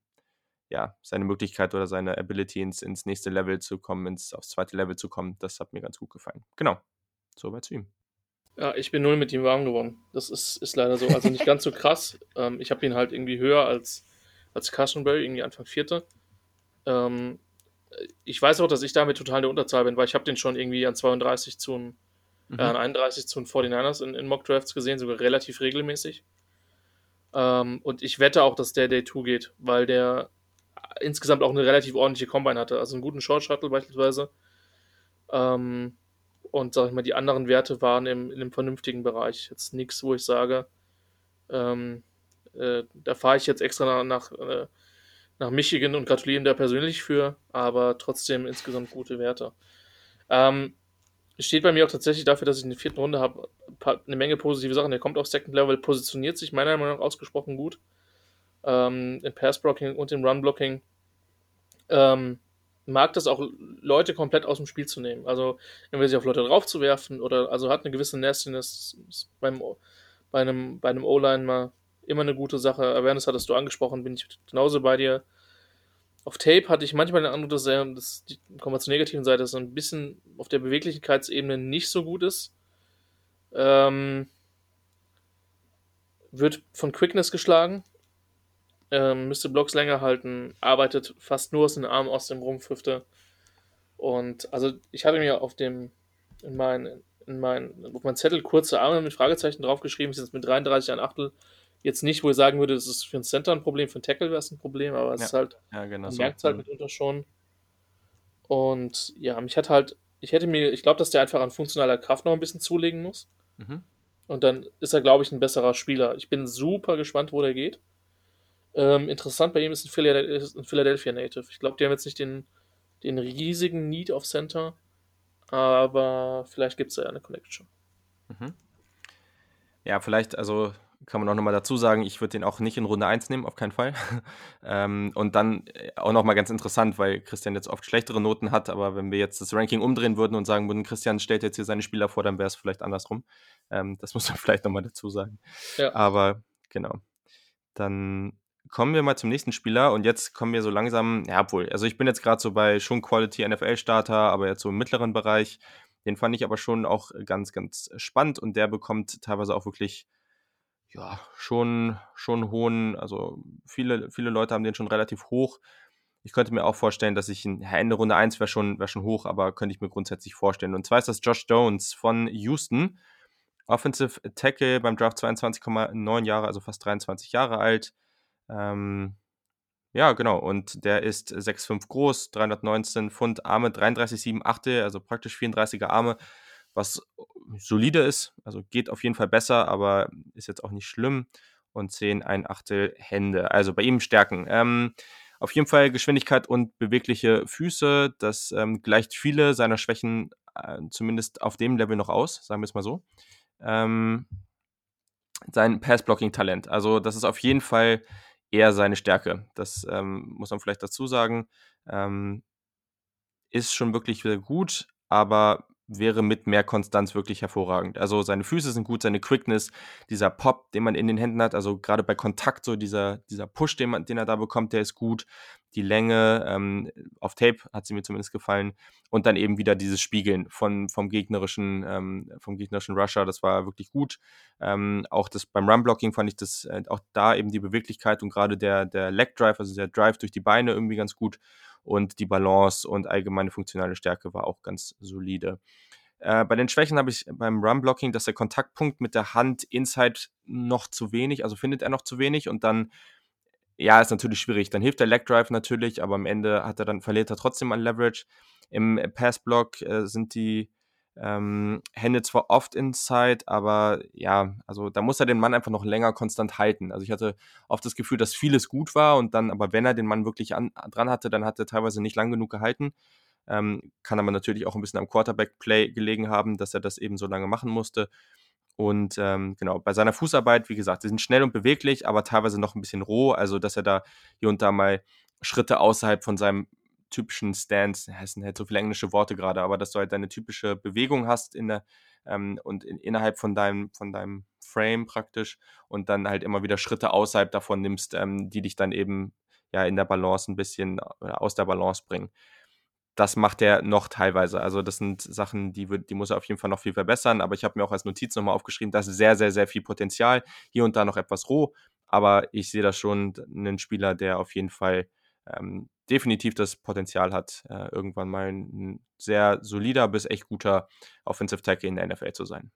ja, seine Möglichkeit oder seine Ability ins, ins nächste Level zu kommen, ins, aufs zweite Level zu kommen. Das hat mir ganz gut gefallen. Genau. Soweit zu ihm. Ja, ich bin null mit ihm warm geworden. Das ist, ist leider so. Also nicht ganz so krass. Ähm, ich habe ihn halt irgendwie höher als, als Cushenberry, irgendwie Anfang Vierte. Ähm, ich weiß auch, dass ich damit total in der Unterzahl bin, weil ich habe den schon irgendwie an 32 zu mhm. äh, an 31 zu den 49ers in, in Mock Drafts gesehen, sogar relativ regelmäßig. Ähm, und ich wette auch, dass der Day 2 geht, weil der insgesamt auch eine relativ ordentliche Combine hatte. Also einen guten Short Shuttle beispielsweise. Ähm, und sag ich mal, die anderen Werte waren im, in einem vernünftigen Bereich. Jetzt nichts, wo ich sage, ähm, äh, da fahre ich jetzt extra nach, nach, äh, nach Michigan und gratuliere ihm da persönlich für, aber trotzdem insgesamt gute Werte. Ähm, steht bei mir auch tatsächlich dafür, dass ich in der vierten Runde habe, eine Menge positive Sachen. Der kommt auf Second Level, positioniert sich meiner Meinung nach ausgesprochen gut. Ähm, Im Pass-Blocking und im Run-Blocking. Ähm, mag das auch, Leute komplett aus dem Spiel zu nehmen. Also, entweder sich auf Leute draufzuwerfen oder, also hat eine gewisse Nastiness beim, bei einem, bei einem O-Line mal immer eine gute Sache. Awareness hattest du angesprochen, bin ich genauso bei dir auf Tape hatte ich manchmal den Eindruck, dass er, das, kommen wir zur negativen Seite, so ein bisschen auf der Beweglichkeitsebene nicht so gut ist. Ähm, wird von Quickness geschlagen, ähm, müsste Blocks länger halten, arbeitet fast nur aus den Armen aus dem Rumpfhüfte. Und also ich hatte mir auf dem, in meinen, in meinen, auf meinen Zettel kurze Arme mit Fragezeichen draufgeschrieben, ist jetzt mit 33 ein Achtel jetzt nicht, wo ich sagen würde, das ist für einen Center ein Problem, für einen Tackle wäre es ein Problem, aber es ja. ist halt, ja, genau man so. merkt es halt mhm. mitunter schon. Und ja, mich hat halt, ich hätte mir, ich glaube, dass der einfach an funktionaler Kraft noch ein bisschen zulegen muss. Mhm. Und dann ist er, glaube ich, ein besserer Spieler. Ich bin super gespannt, wo der geht. Ähm, interessant bei ihm ist ein Philadelphia, Native. Ich glaube, die haben jetzt nicht den, den riesigen Need auf Center, aber vielleicht gibt es da ja eine Connection. Mhm. Ja, vielleicht, also kann man auch nochmal dazu sagen, ich würde den auch nicht in Runde 1 nehmen, auf keinen Fall. ähm, und dann äh, auch nochmal ganz interessant, weil Christian jetzt oft schlechtere Noten hat, aber wenn wir jetzt das Ranking umdrehen würden und sagen würden, Christian stellt jetzt hier seine Spieler vor, dann wäre es vielleicht andersrum. Ähm, das muss man vielleicht nochmal dazu sagen. Ja. Aber genau. Dann kommen wir mal zum nächsten Spieler und jetzt kommen wir so langsam, ja, obwohl, also ich bin jetzt gerade so bei schon Quality NFL Starter, aber jetzt so im mittleren Bereich. Den fand ich aber schon auch ganz, ganz spannend und der bekommt teilweise auch wirklich ja, schon, schon hohen, also viele, viele Leute haben den schon relativ hoch. Ich könnte mir auch vorstellen, dass ich in Ende Runde 1 wäre schon, wär schon hoch, aber könnte ich mir grundsätzlich vorstellen. Und zwar ist das Josh Jones von Houston. Offensive Tackle beim Draft 22,9 Jahre, also fast 23 Jahre alt. Ähm, ja, genau. Und der ist 6,5 groß, 319 Pfund, Arme 33,7 Achte, also praktisch 34er Arme was solide ist. Also geht auf jeden Fall besser, aber ist jetzt auch nicht schlimm. Und 10, ein Achtel Hände. Also bei ihm Stärken. Ähm, auf jeden Fall Geschwindigkeit und bewegliche Füße. Das ähm, gleicht viele seiner Schwächen äh, zumindest auf dem Level noch aus, sagen wir es mal so. Ähm, sein Pass-Blocking-Talent. Also das ist auf jeden Fall eher seine Stärke. Das ähm, muss man vielleicht dazu sagen. Ähm, ist schon wirklich gut, aber wäre mit mehr Konstanz wirklich hervorragend. Also seine Füße sind gut, seine Quickness, dieser Pop, den man in den Händen hat, also gerade bei Kontakt, so dieser, dieser Push, den, man, den er da bekommt, der ist gut. Die Länge, ähm, auf Tape hat sie mir zumindest gefallen. Und dann eben wieder dieses Spiegeln von, vom gegnerischen, ähm, vom gegnerischen Rusher, das war wirklich gut. Ähm, auch das beim Run-Blocking fand ich das, äh, auch da eben die Beweglichkeit und gerade der, der Leg Drive, also der Drive durch die Beine irgendwie ganz gut und die Balance und allgemeine funktionale Stärke war auch ganz solide. Äh, bei den Schwächen habe ich beim Run-Blocking, dass der Kontaktpunkt mit der Hand inside noch zu wenig, also findet er noch zu wenig und dann, ja, ist natürlich schwierig. Dann hilft der Leg Drive natürlich, aber am Ende hat er dann, verliert er trotzdem an Leverage. Im Pass-Block äh, sind die ähm, Hände zwar oft inside, aber ja, also da muss er den Mann einfach noch länger konstant halten. Also ich hatte oft das Gefühl, dass vieles gut war und dann, aber wenn er den Mann wirklich an, dran hatte, dann hat er teilweise nicht lang genug gehalten. Ähm, kann aber natürlich auch ein bisschen am Quarterback-Play gelegen haben, dass er das eben so lange machen musste. Und ähm, genau, bei seiner Fußarbeit, wie gesagt, sie sind schnell und beweglich, aber teilweise noch ein bisschen roh. Also, dass er da hier und da mal Schritte außerhalb von seinem typischen Stance, es sind halt so viele englische Worte gerade, aber dass du halt deine typische Bewegung hast in der ähm, und in, innerhalb von deinem, von deinem Frame praktisch und dann halt immer wieder Schritte außerhalb davon nimmst, ähm, die dich dann eben ja in der Balance ein bisschen aus der Balance bringen. Das macht er noch teilweise. Also das sind Sachen, die, die muss er auf jeden Fall noch viel verbessern. Aber ich habe mir auch als Notiz nochmal aufgeschrieben, da ist sehr, sehr, sehr viel Potenzial. Hier und da noch etwas roh. Aber ich sehe da schon einen Spieler, der auf jeden Fall ähm, definitiv das Potenzial hat, äh, irgendwann mal ein sehr solider bis echt guter Offensive Tackle in der NFL zu sein.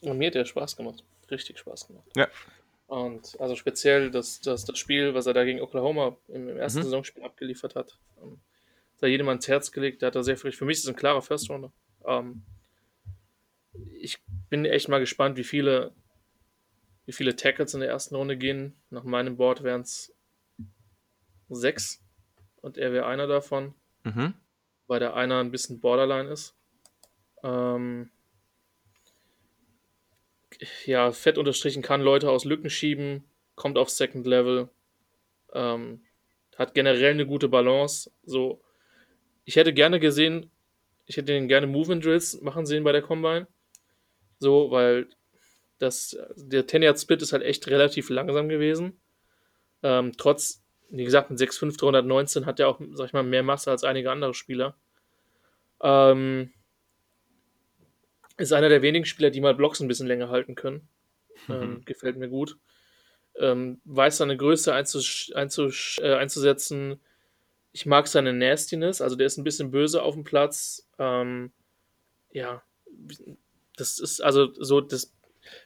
Und mir hat der Spaß gemacht. Richtig Spaß gemacht. Ja. Und also speziell das, das, das Spiel, was er da gegen Oklahoma im, im ersten mhm. Saisonspiel abgeliefert hat, ähm, da jedem ans Herz gelegt, da hat er sehr viel. Für mich ist es ein klarer First Runner. Ähm, ich bin echt mal gespannt, wie viele, wie viele Tackles in der ersten Runde gehen. Nach meinem Board wären es sechs und er wäre einer davon, mhm. weil der einer ein bisschen Borderline ist. Ähm, ja, fett unterstrichen kann Leute aus Lücken schieben, kommt auf Second Level, ähm, hat generell eine gute Balance. So, ich hätte gerne gesehen, ich hätte ihn gerne Movement Drills machen sehen bei der Combine. So, weil das, der 10 Split ist halt echt relativ langsam gewesen. Ähm, trotz wie gesagt, mit 6'5 319 hat er auch, sag ich mal, mehr Masse als einige andere Spieler. Ähm, ist einer der wenigen Spieler, die mal Blocks ein bisschen länger halten können. Mhm. Ähm, gefällt mir gut. Ähm, weiß seine Größe einzus einzus äh, einzusetzen. Ich mag seine Nastiness, also der ist ein bisschen böse auf dem Platz. Ähm, ja, das ist also so das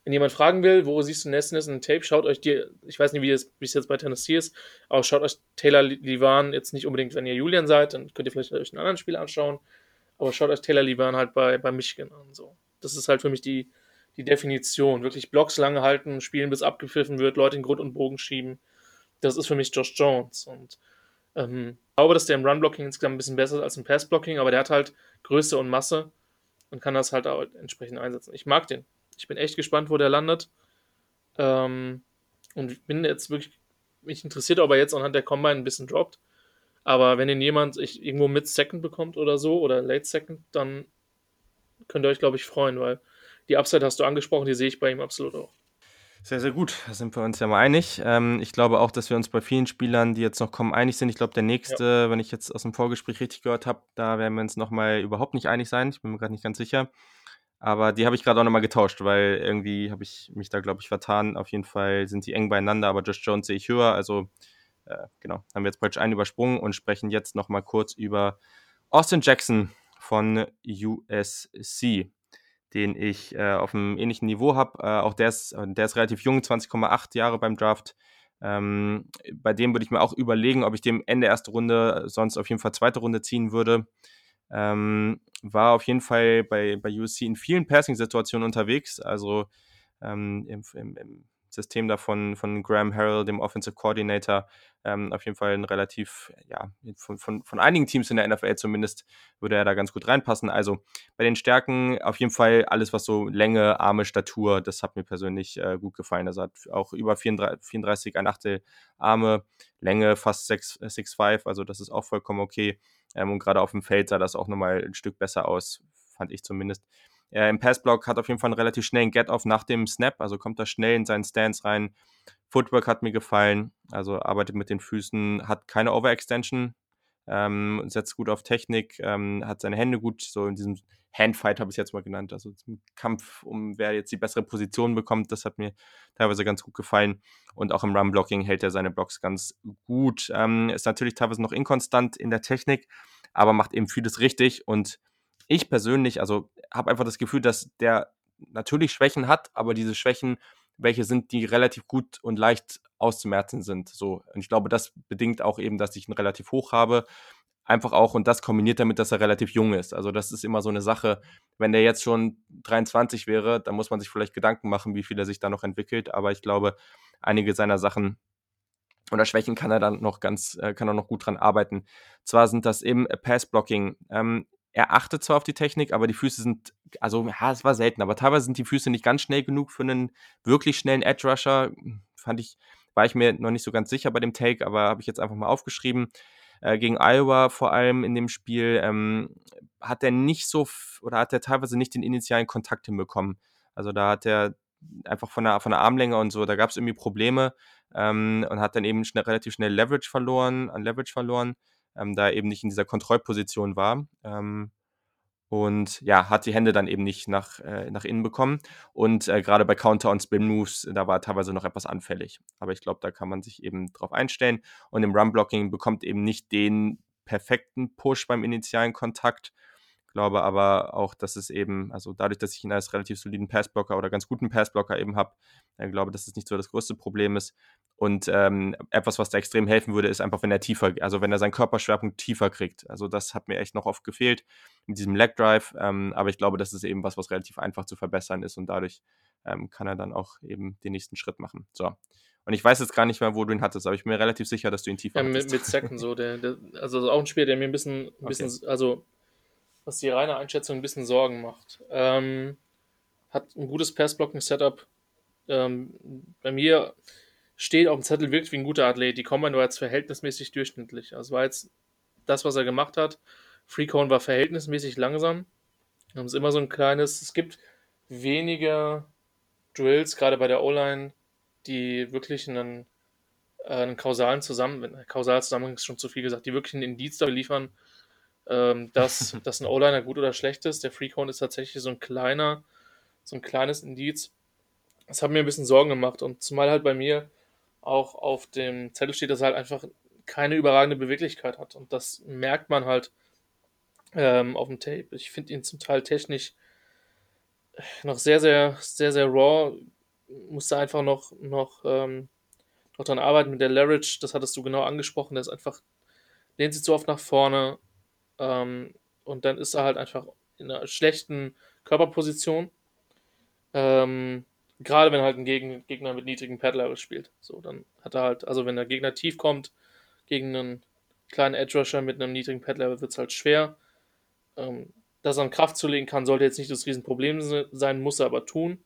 wenn jemand fragen will, wo siehst du Nesnes in Tape, schaut euch die, ich weiß nicht, wie es, wie es jetzt bei Tennessee ist, aber schaut euch Taylor Livan jetzt nicht unbedingt, wenn ihr Julian seid, dann könnt ihr vielleicht euch einen anderen Spiel anschauen, aber schaut euch Taylor Livan halt bei, bei Michigan an. So. Das ist halt für mich die, die Definition. Wirklich Blocks lange halten, spielen, bis abgepfiffen wird, Leute in Grund und Bogen schieben. Das ist für mich Josh Jones. Und ähm, ich glaube, dass der im Run-Blocking insgesamt ein bisschen besser ist als im Pass-Blocking, aber der hat halt Größe und Masse und kann das halt auch entsprechend einsetzen. Ich mag den. Ich bin echt gespannt, wo der landet. Ähm, und bin jetzt wirklich, mich interessiert, ob er jetzt anhand der Combine ein bisschen droppt. Aber wenn ihn jemand irgendwo mit Second bekommt oder so, oder Late Second, dann könnt ihr euch, glaube ich, freuen, weil die Upside hast du angesprochen, die sehe ich bei ihm absolut auch. Sehr, sehr gut. Da sind wir uns ja mal einig. Ähm, ich glaube auch, dass wir uns bei vielen Spielern, die jetzt noch kommen, einig sind. Ich glaube, der nächste, ja. wenn ich jetzt aus dem Vorgespräch richtig gehört habe, da werden wir uns nochmal überhaupt nicht einig sein. Ich bin mir gerade nicht ganz sicher. Aber die habe ich gerade auch nochmal getauscht, weil irgendwie habe ich mich da, glaube ich, vertan. Auf jeden Fall sind die eng beieinander, aber Josh Jones sehe ich höher. Also, äh, genau, haben wir jetzt praktisch einen übersprungen und sprechen jetzt nochmal kurz über Austin Jackson von USC, den ich äh, auf einem ähnlichen Niveau habe. Äh, auch der ist, der ist relativ jung, 20,8 Jahre beim Draft. Ähm, bei dem würde ich mir auch überlegen, ob ich dem Ende erste Runde sonst auf jeden Fall zweite Runde ziehen würde. Ähm, war auf jeden Fall bei, bei USC in vielen Passing-Situationen unterwegs. Also ähm, im, im, System da von, von Graham Harrell, dem Offensive Coordinator, ähm, auf jeden Fall ein relativ, ja, von, von, von einigen Teams in der NFL zumindest würde er da ganz gut reinpassen. Also bei den Stärken auf jeden Fall alles, was so Länge, Arme, Statur, das hat mir persönlich äh, gut gefallen. Also hat auch über 34, 34 ein Achtel Arme, Länge fast 6'5, also das ist auch vollkommen okay. Ähm, und gerade auf dem Feld sah das auch nochmal ein Stück besser aus, fand ich zumindest. Er Im Passblock hat auf jeden Fall einen relativ schnellen Get-Off nach dem Snap, also kommt da schnell in seinen Stance rein. Footwork hat mir gefallen, also arbeitet mit den Füßen, hat keine Overextension, ähm, setzt gut auf Technik, ähm, hat seine Hände gut, so in diesem Handfight habe ich es jetzt mal genannt, also im Kampf, um wer jetzt die bessere Position bekommt, das hat mir teilweise ganz gut gefallen. Und auch im Run-Blocking hält er seine Blocks ganz gut. Ähm, ist natürlich teilweise noch inkonstant in der Technik, aber macht eben vieles richtig und ich persönlich, also habe einfach das Gefühl, dass der natürlich Schwächen hat, aber diese Schwächen, welche sind, die relativ gut und leicht auszumerzen sind. So. Und ich glaube, das bedingt auch eben, dass ich ihn relativ hoch habe. Einfach auch, und das kombiniert damit, dass er relativ jung ist. Also, das ist immer so eine Sache. Wenn der jetzt schon 23 wäre, dann muss man sich vielleicht Gedanken machen, wie viel er sich da noch entwickelt. Aber ich glaube, einige seiner Sachen oder Schwächen kann er dann noch ganz, äh, kann er noch gut dran arbeiten. Zwar sind das eben Pass-Blocking. Ähm, er achtet zwar auf die Technik, aber die Füße sind, also ja, es war selten, aber teilweise sind die Füße nicht ganz schnell genug für einen wirklich schnellen Edge Rusher. Fand ich, war ich mir noch nicht so ganz sicher bei dem Take, aber habe ich jetzt einfach mal aufgeschrieben. Äh, gegen Iowa vor allem in dem Spiel ähm, hat er nicht so oder hat er teilweise nicht den initialen Kontakt hinbekommen. Also da hat er einfach von der, von der Armlänge und so, da gab es irgendwie Probleme ähm, und hat dann eben schnell, relativ schnell Leverage verloren, an Leverage verloren ähm, da eben nicht in dieser Kontrollposition war. Ähm, und ja, hat die Hände dann eben nicht nach, äh, nach innen bekommen. Und äh, gerade bei Counter- und Spin-Moves, da war er teilweise noch etwas anfällig. Aber ich glaube, da kann man sich eben drauf einstellen. Und im Run-Blocking bekommt eben nicht den perfekten Push beim initialen Kontakt. Glaube aber auch, dass es eben, also dadurch, dass ich ihn als relativ soliden Passblocker oder ganz guten Passblocker eben habe, ich glaube, dass es nicht so das größte Problem ist. Und ähm, etwas, was da extrem helfen würde, ist einfach, wenn er tiefer, also wenn er seinen Körperschwerpunkt tiefer kriegt. Also das hat mir echt noch oft gefehlt mit diesem Leg Drive. Ähm, aber ich glaube, das ist eben was, was relativ einfach zu verbessern ist und dadurch ähm, kann er dann auch eben den nächsten Schritt machen. So. Und ich weiß jetzt gar nicht mehr, wo du ihn hattest, aber ich bin mir relativ sicher, dass du ihn tiefer ja, hattest. Mit, mit Second so. Der, der, also auch ein Spiel, der mir ein bisschen, ein bisschen okay. also was die reine Einschätzung ein bisschen Sorgen macht. Ähm, hat ein gutes Passblocking-Setup. Ähm, bei mir steht auf dem Zettel wirklich wie ein guter Athlet. Die Combine war jetzt verhältnismäßig durchschnittlich. Also war jetzt das, was er gemacht hat. Freecone war verhältnismäßig langsam. Es ist immer so ein kleines, es gibt wenige Drills, gerade bei der O-Line, die wirklich einen, äh, einen kausalen Zusammenhang, kausal Zusammenhang ist schon zu viel gesagt, die wirklich einen Indiz da liefern, ähm, dass, dass ein O-Liner gut oder schlecht ist. Der Freecone ist tatsächlich so ein kleiner, so ein kleines Indiz. Das hat mir ein bisschen Sorgen gemacht und zumal halt bei mir auch auf dem Zettel steht, dass er halt einfach keine überragende Beweglichkeit hat. Und das merkt man halt ähm, auf dem Tape. Ich finde ihn zum Teil technisch noch sehr, sehr, sehr, sehr raw. Musste einfach noch, noch, ähm, noch dran arbeiten mit der Leverage. Das hattest du genau angesprochen. Der ist einfach, lehnt sich zu oft nach vorne. Ähm, und dann ist er halt einfach in einer schlechten Körperposition. Ähm, Gerade wenn halt ein Gegner mit niedrigem Pad-Level spielt. So, dann hat er halt, also wenn der Gegner tief kommt, gegen einen kleinen Edge-Rusher mit einem niedrigen Pad-Level wird es halt schwer. Ähm, das an Kraft zu legen kann, sollte jetzt nicht das Riesenproblem sein, muss er aber tun.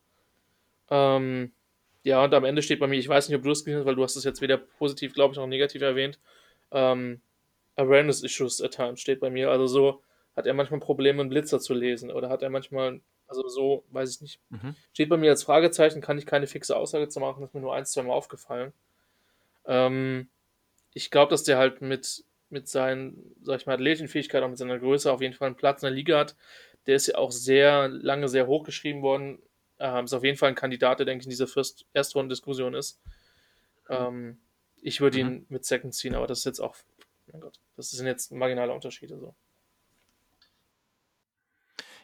Ähm, ja, und am Ende steht bei mir, ich weiß nicht, ob du das gesehen hast, weil du hast es jetzt weder positiv, glaube ich, noch negativ erwähnt. Ähm, Awareness Issues at times steht bei mir. Also so hat er manchmal Probleme, einen Blitzer zu lesen oder hat er manchmal also so, weiß ich nicht. Mhm. Steht bei mir als Fragezeichen, kann ich keine fixe Aussage zu machen, ist mir nur ein, zwei Mal aufgefallen. Ähm, ich glaube, dass der halt mit, mit seinen, sag ich mal, Athletenfähigkeit, auch mit seiner Größe auf jeden Fall einen Platz in der Liga hat. Der ist ja auch sehr lange sehr hoch geschrieben worden. Ähm, ist auf jeden Fall ein Kandidat, der, denke ich, in dieser First Erstrunden-Diskussion ist. Ähm, ich würde ihn mhm. mit Second ziehen, aber das ist jetzt auch, mein Gott, das sind jetzt marginale Unterschiede so.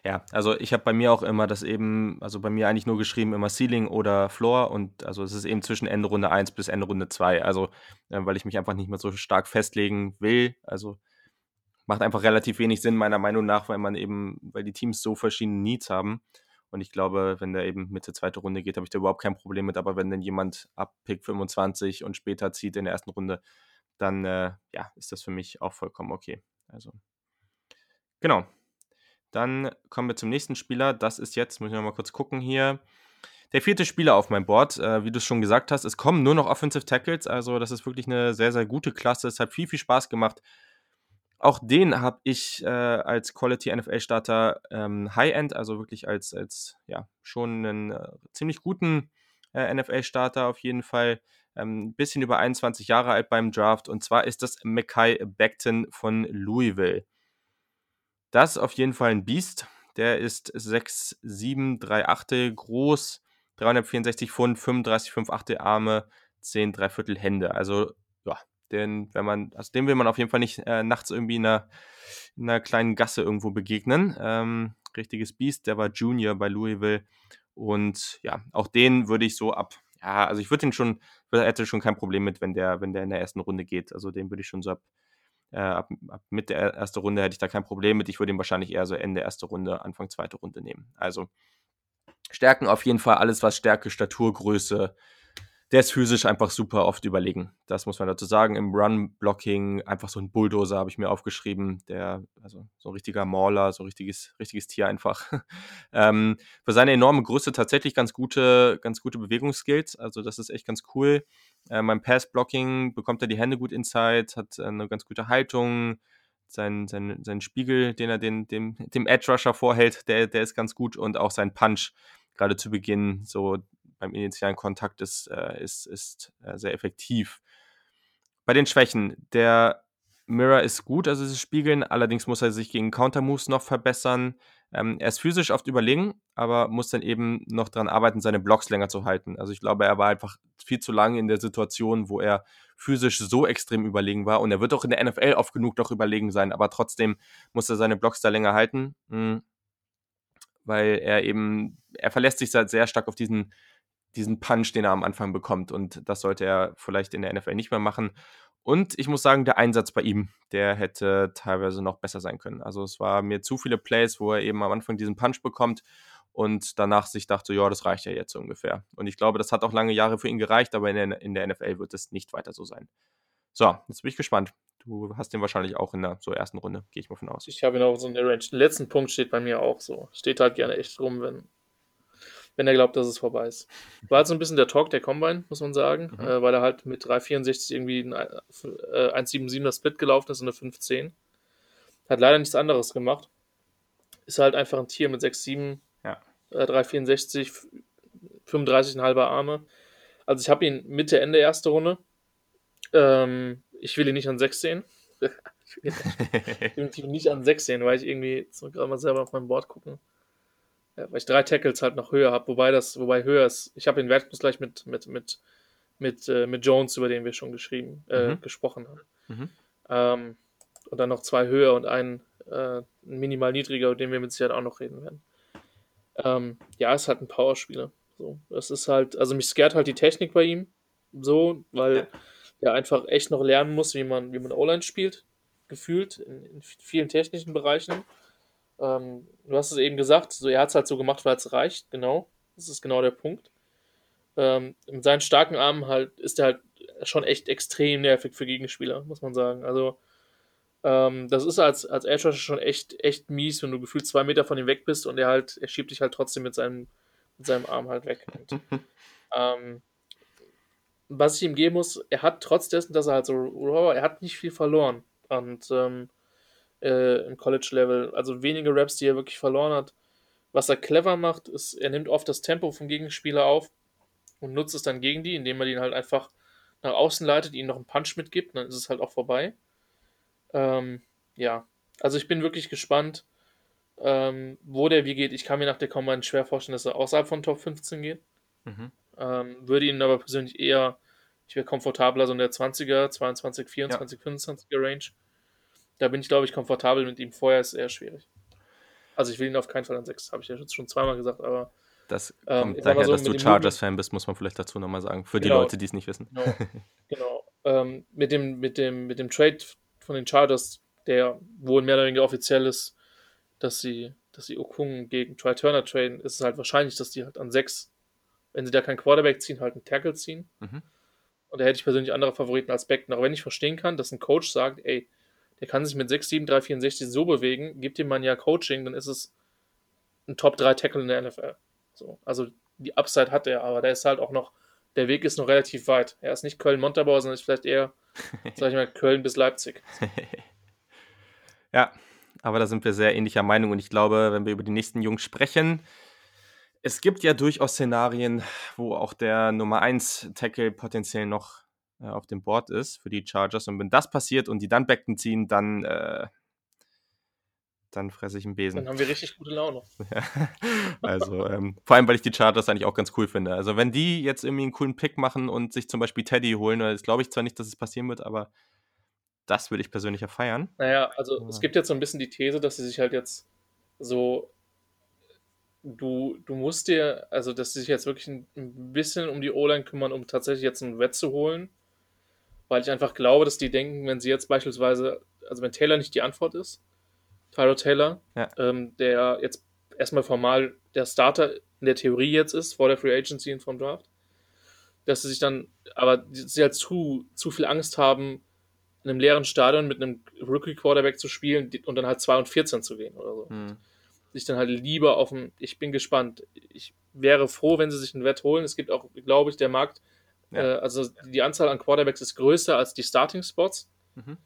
Ja, also ich habe bei mir auch immer das eben, also bei mir eigentlich nur geschrieben immer Ceiling oder Floor und also es ist eben zwischen Ende Runde 1 bis Ende Runde 2. Also, äh, weil ich mich einfach nicht mehr so stark festlegen will. Also macht einfach relativ wenig Sinn, meiner Meinung nach, weil man eben, weil die Teams so verschiedene Needs haben. Und ich glaube, wenn der eben Mitte zweite Runde geht, habe ich da überhaupt kein Problem mit. Aber wenn dann jemand ab Pick 25 und später zieht in der ersten Runde, dann äh, ja, ist das für mich auch vollkommen okay. Also, genau. Dann kommen wir zum nächsten Spieler. Das ist jetzt, muss ich noch mal kurz gucken hier. Der vierte Spieler auf meinem Board, äh, wie du es schon gesagt hast, es kommen nur noch Offensive Tackles, also das ist wirklich eine sehr, sehr gute Klasse. Es hat viel, viel Spaß gemacht. Auch den habe ich äh, als Quality NFL Starter ähm, High-End, also wirklich als, als ja, schon einen äh, ziemlich guten äh, NFL Starter auf jeden Fall. Ein ähm, bisschen über 21 Jahre alt beim Draft und zwar ist das Mackay Beckton von Louisville. Das ist auf jeden Fall ein Biest. Der ist 6, 7, 3 Achtel groß, 364 Pfund, 35, 5 Achtel Arme, 10, 3 Viertel Hände. Also, ja, den, wenn man, also dem will man auf jeden Fall nicht äh, nachts irgendwie in einer, in einer, kleinen Gasse irgendwo begegnen. Ähm, richtiges Biest, der war Junior bei Louisville. Und ja, auch den würde ich so ab, ja, also ich würde den schon, hätte schon kein Problem mit, wenn der, wenn der in der ersten Runde geht. Also den würde ich schon so ab äh, ab, ab der ersten Runde hätte ich da kein Problem mit. Ich würde ihn wahrscheinlich eher so Ende erste Runde, Anfang zweite Runde nehmen. Also Stärken auf jeden Fall alles, was Stärke, Statur, Größe, der ist physisch einfach super oft überlegen. Das muss man dazu sagen. Im Run-Blocking einfach so ein Bulldozer habe ich mir aufgeschrieben. Der, also so ein richtiger Mauler, so ein richtiges, richtiges Tier einfach. ähm, für seine enorme Größe tatsächlich ganz gute, ganz gute Bewegungsskills. Also das ist echt ganz cool. Äh, beim Pass-Blocking bekommt er die Hände gut inside, hat äh, eine ganz gute Haltung. Sein, sein, sein Spiegel, den er den, dem, dem Edge-Rusher vorhält, der, der ist ganz gut. Und auch sein Punch, gerade zu Beginn, so beim initialen Kontakt ist, äh, ist, ist äh, sehr effektiv. Bei den Schwächen, der Mirror ist gut, also sie spiegeln, allerdings muss er sich gegen Counter-Moves noch verbessern. Ähm, er ist physisch oft überlegen, aber muss dann eben noch daran arbeiten, seine Blocks länger zu halten. Also ich glaube, er war einfach viel zu lange in der Situation, wo er physisch so extrem überlegen war. Und er wird auch in der NFL oft genug doch überlegen sein, aber trotzdem muss er seine Blocks da länger halten. Mh, weil er eben, er verlässt sich halt sehr stark auf diesen diesen Punch, den er am Anfang bekommt. Und das sollte er vielleicht in der NFL nicht mehr machen. Und ich muss sagen, der Einsatz bei ihm, der hätte teilweise noch besser sein können. Also es war mir zu viele Plays, wo er eben am Anfang diesen Punch bekommt und danach sich dachte, ja, das reicht ja jetzt ungefähr. Und ich glaube, das hat auch lange Jahre für ihn gereicht, aber in der, in der NFL wird es nicht weiter so sein. So, jetzt bin ich gespannt. Du hast den wahrscheinlich auch in der so ersten Runde, gehe ich mal von aus. Ich habe ihn auch so in der Range. Den letzten Punkt steht bei mir auch so. Steht halt gerne echt rum, wenn wenn er glaubt, dass es vorbei ist. War halt so ein bisschen der Talk der Combine, muss man sagen, mhm. äh, weil er halt mit 3,64 irgendwie ein äh, 1,77er Split gelaufen ist und eine 5,10. Hat leider nichts anderes gemacht. Ist halt einfach ein Tier mit 6,7, ja. äh, 3,64, 35,5 Arme. Also ich habe ihn Mitte, Ende erste Runde. Ähm, ich will ihn nicht an 6 sehen. ich will ihn nicht an 6 sehen, weil ich irgendwie, jetzt gerade mal selber auf mein Board gucken. Ja, weil ich drei Tackles halt noch höher habe, wobei das, wobei höher ist. Ich habe den Wertbus gleich mit, mit, mit, mit, äh, mit Jones, über den wir schon geschrieben, äh, mhm. gesprochen haben. Mhm. Ähm, und dann noch zwei höher und einen äh, minimal niedriger, über den wir mit Sicherheit auch noch reden werden. Ähm, ja, ist halt ein Powerspieler. So, das ist halt, also mich scared halt die Technik bei ihm, so, weil er einfach echt noch lernen muss, wie man, wie man O-Line spielt, gefühlt, in, in vielen technischen Bereichen. Ähm, du hast es eben gesagt, so, er hat es halt so gemacht, weil es reicht, genau. Das ist genau der Punkt. Ähm, mit seinen starken Armen halt ist er halt schon echt extrem nervig für Gegenspieler, muss man sagen. Also, ähm, das ist als, als Edge schon echt, echt mies, wenn du gefühlt zwei Meter von ihm weg bist und er halt, er schiebt dich halt trotzdem mit seinem, mit seinem Arm halt weg. Und, ähm, was ich ihm geben muss, er hat trotz dessen, dass er halt so, er hat nicht viel verloren. Und ähm, äh, im College-Level. Also wenige Raps, die er wirklich verloren hat. Was er clever macht, ist, er nimmt oft das Tempo vom Gegenspieler auf und nutzt es dann gegen die, indem er den halt einfach nach außen leitet, ihnen noch einen Punch mitgibt, dann ist es halt auch vorbei. Ähm, ja, also ich bin wirklich gespannt, ähm, wo der wie geht. Ich kann mir nach der Combine schwer vorstellen, dass er außerhalb von Top 15 geht. Mhm. Ähm, würde ihn aber persönlich eher, ich wäre komfortabler so in der 20er, 22, 24, ja. 25er Range. Da bin ich, glaube ich, komfortabel mit ihm. Vorher ist es eher schwierig. Also ich will ihn auf keinen Fall an 6, habe ich ja schon zweimal gesagt, aber. Das ähm, kommt ähm, daher, so, dass du Chargers-Fan bist, muss man vielleicht dazu nochmal sagen. Für genau, die Leute, die es nicht wissen. Genau. genau. Ähm, mit, dem, mit, dem, mit dem Trade von den Chargers, der wohl mehr oder weniger offiziell ist, dass sie dass die Okung gegen Try Turner traden, ist es halt wahrscheinlich, dass die halt an sechs, wenn sie da keinen Quarterback ziehen, halt einen Tackle ziehen. Mhm. Und da hätte ich persönlich andere Favoriten als Beckton. Aber wenn ich verstehen kann, dass ein Coach sagt, ey, der kann sich mit 6, 7, 3, 64 so bewegen, gibt ihm man ja Coaching, dann ist es ein Top 3 Tackle in der NFL. So, also die Upside hat er, aber der ist halt auch noch, der Weg ist noch relativ weit. Er ist nicht Köln-Montabaur, sondern ist vielleicht eher, sag ich mal, Köln bis Leipzig. ja, aber da sind wir sehr ähnlicher Meinung und ich glaube, wenn wir über die nächsten Jungs sprechen, es gibt ja durchaus Szenarien, wo auch der Nummer 1 Tackle potenziell noch äh, auf dem Board ist für die Chargers und wenn das passiert und die dann Becken ziehen, dann äh, dann fresse ich einen Besen. Dann haben wir richtig gute Laune. also, ähm, vor allem, weil ich die Chargers eigentlich auch ganz cool finde. Also, wenn die jetzt irgendwie einen coolen Pick machen und sich zum Beispiel Teddy holen, das glaube ich zwar nicht, dass es passieren wird, aber das würde ich persönlich ja feiern. Naja, also ja. es gibt jetzt so ein bisschen die These, dass sie sich halt jetzt so. Du, du musst dir, also dass sie sich jetzt wirklich ein, ein bisschen um die O-Line kümmern, um tatsächlich jetzt einen Wett zu holen. Weil ich einfach glaube, dass die denken, wenn sie jetzt beispielsweise, also wenn Taylor nicht die Antwort ist, Tyro Taylor, ja. ähm, der jetzt erstmal formal der Starter in der Theorie jetzt ist, vor der Free Agency und vom Draft, dass sie sich dann, aber sie halt zu, zu viel Angst haben, in einem leeren Stadion mit einem Rookie-Quarterback zu spielen und dann halt 2 und 14 zu gehen oder so. Hm. Sich dann halt lieber auf dem, ich bin gespannt. Ich wäre froh, wenn sie sich einen Wett holen. Es gibt auch, glaube ich, der Markt, ja. äh, also die Anzahl an Quarterbacks ist größer als die Starting-Spots. Mhm.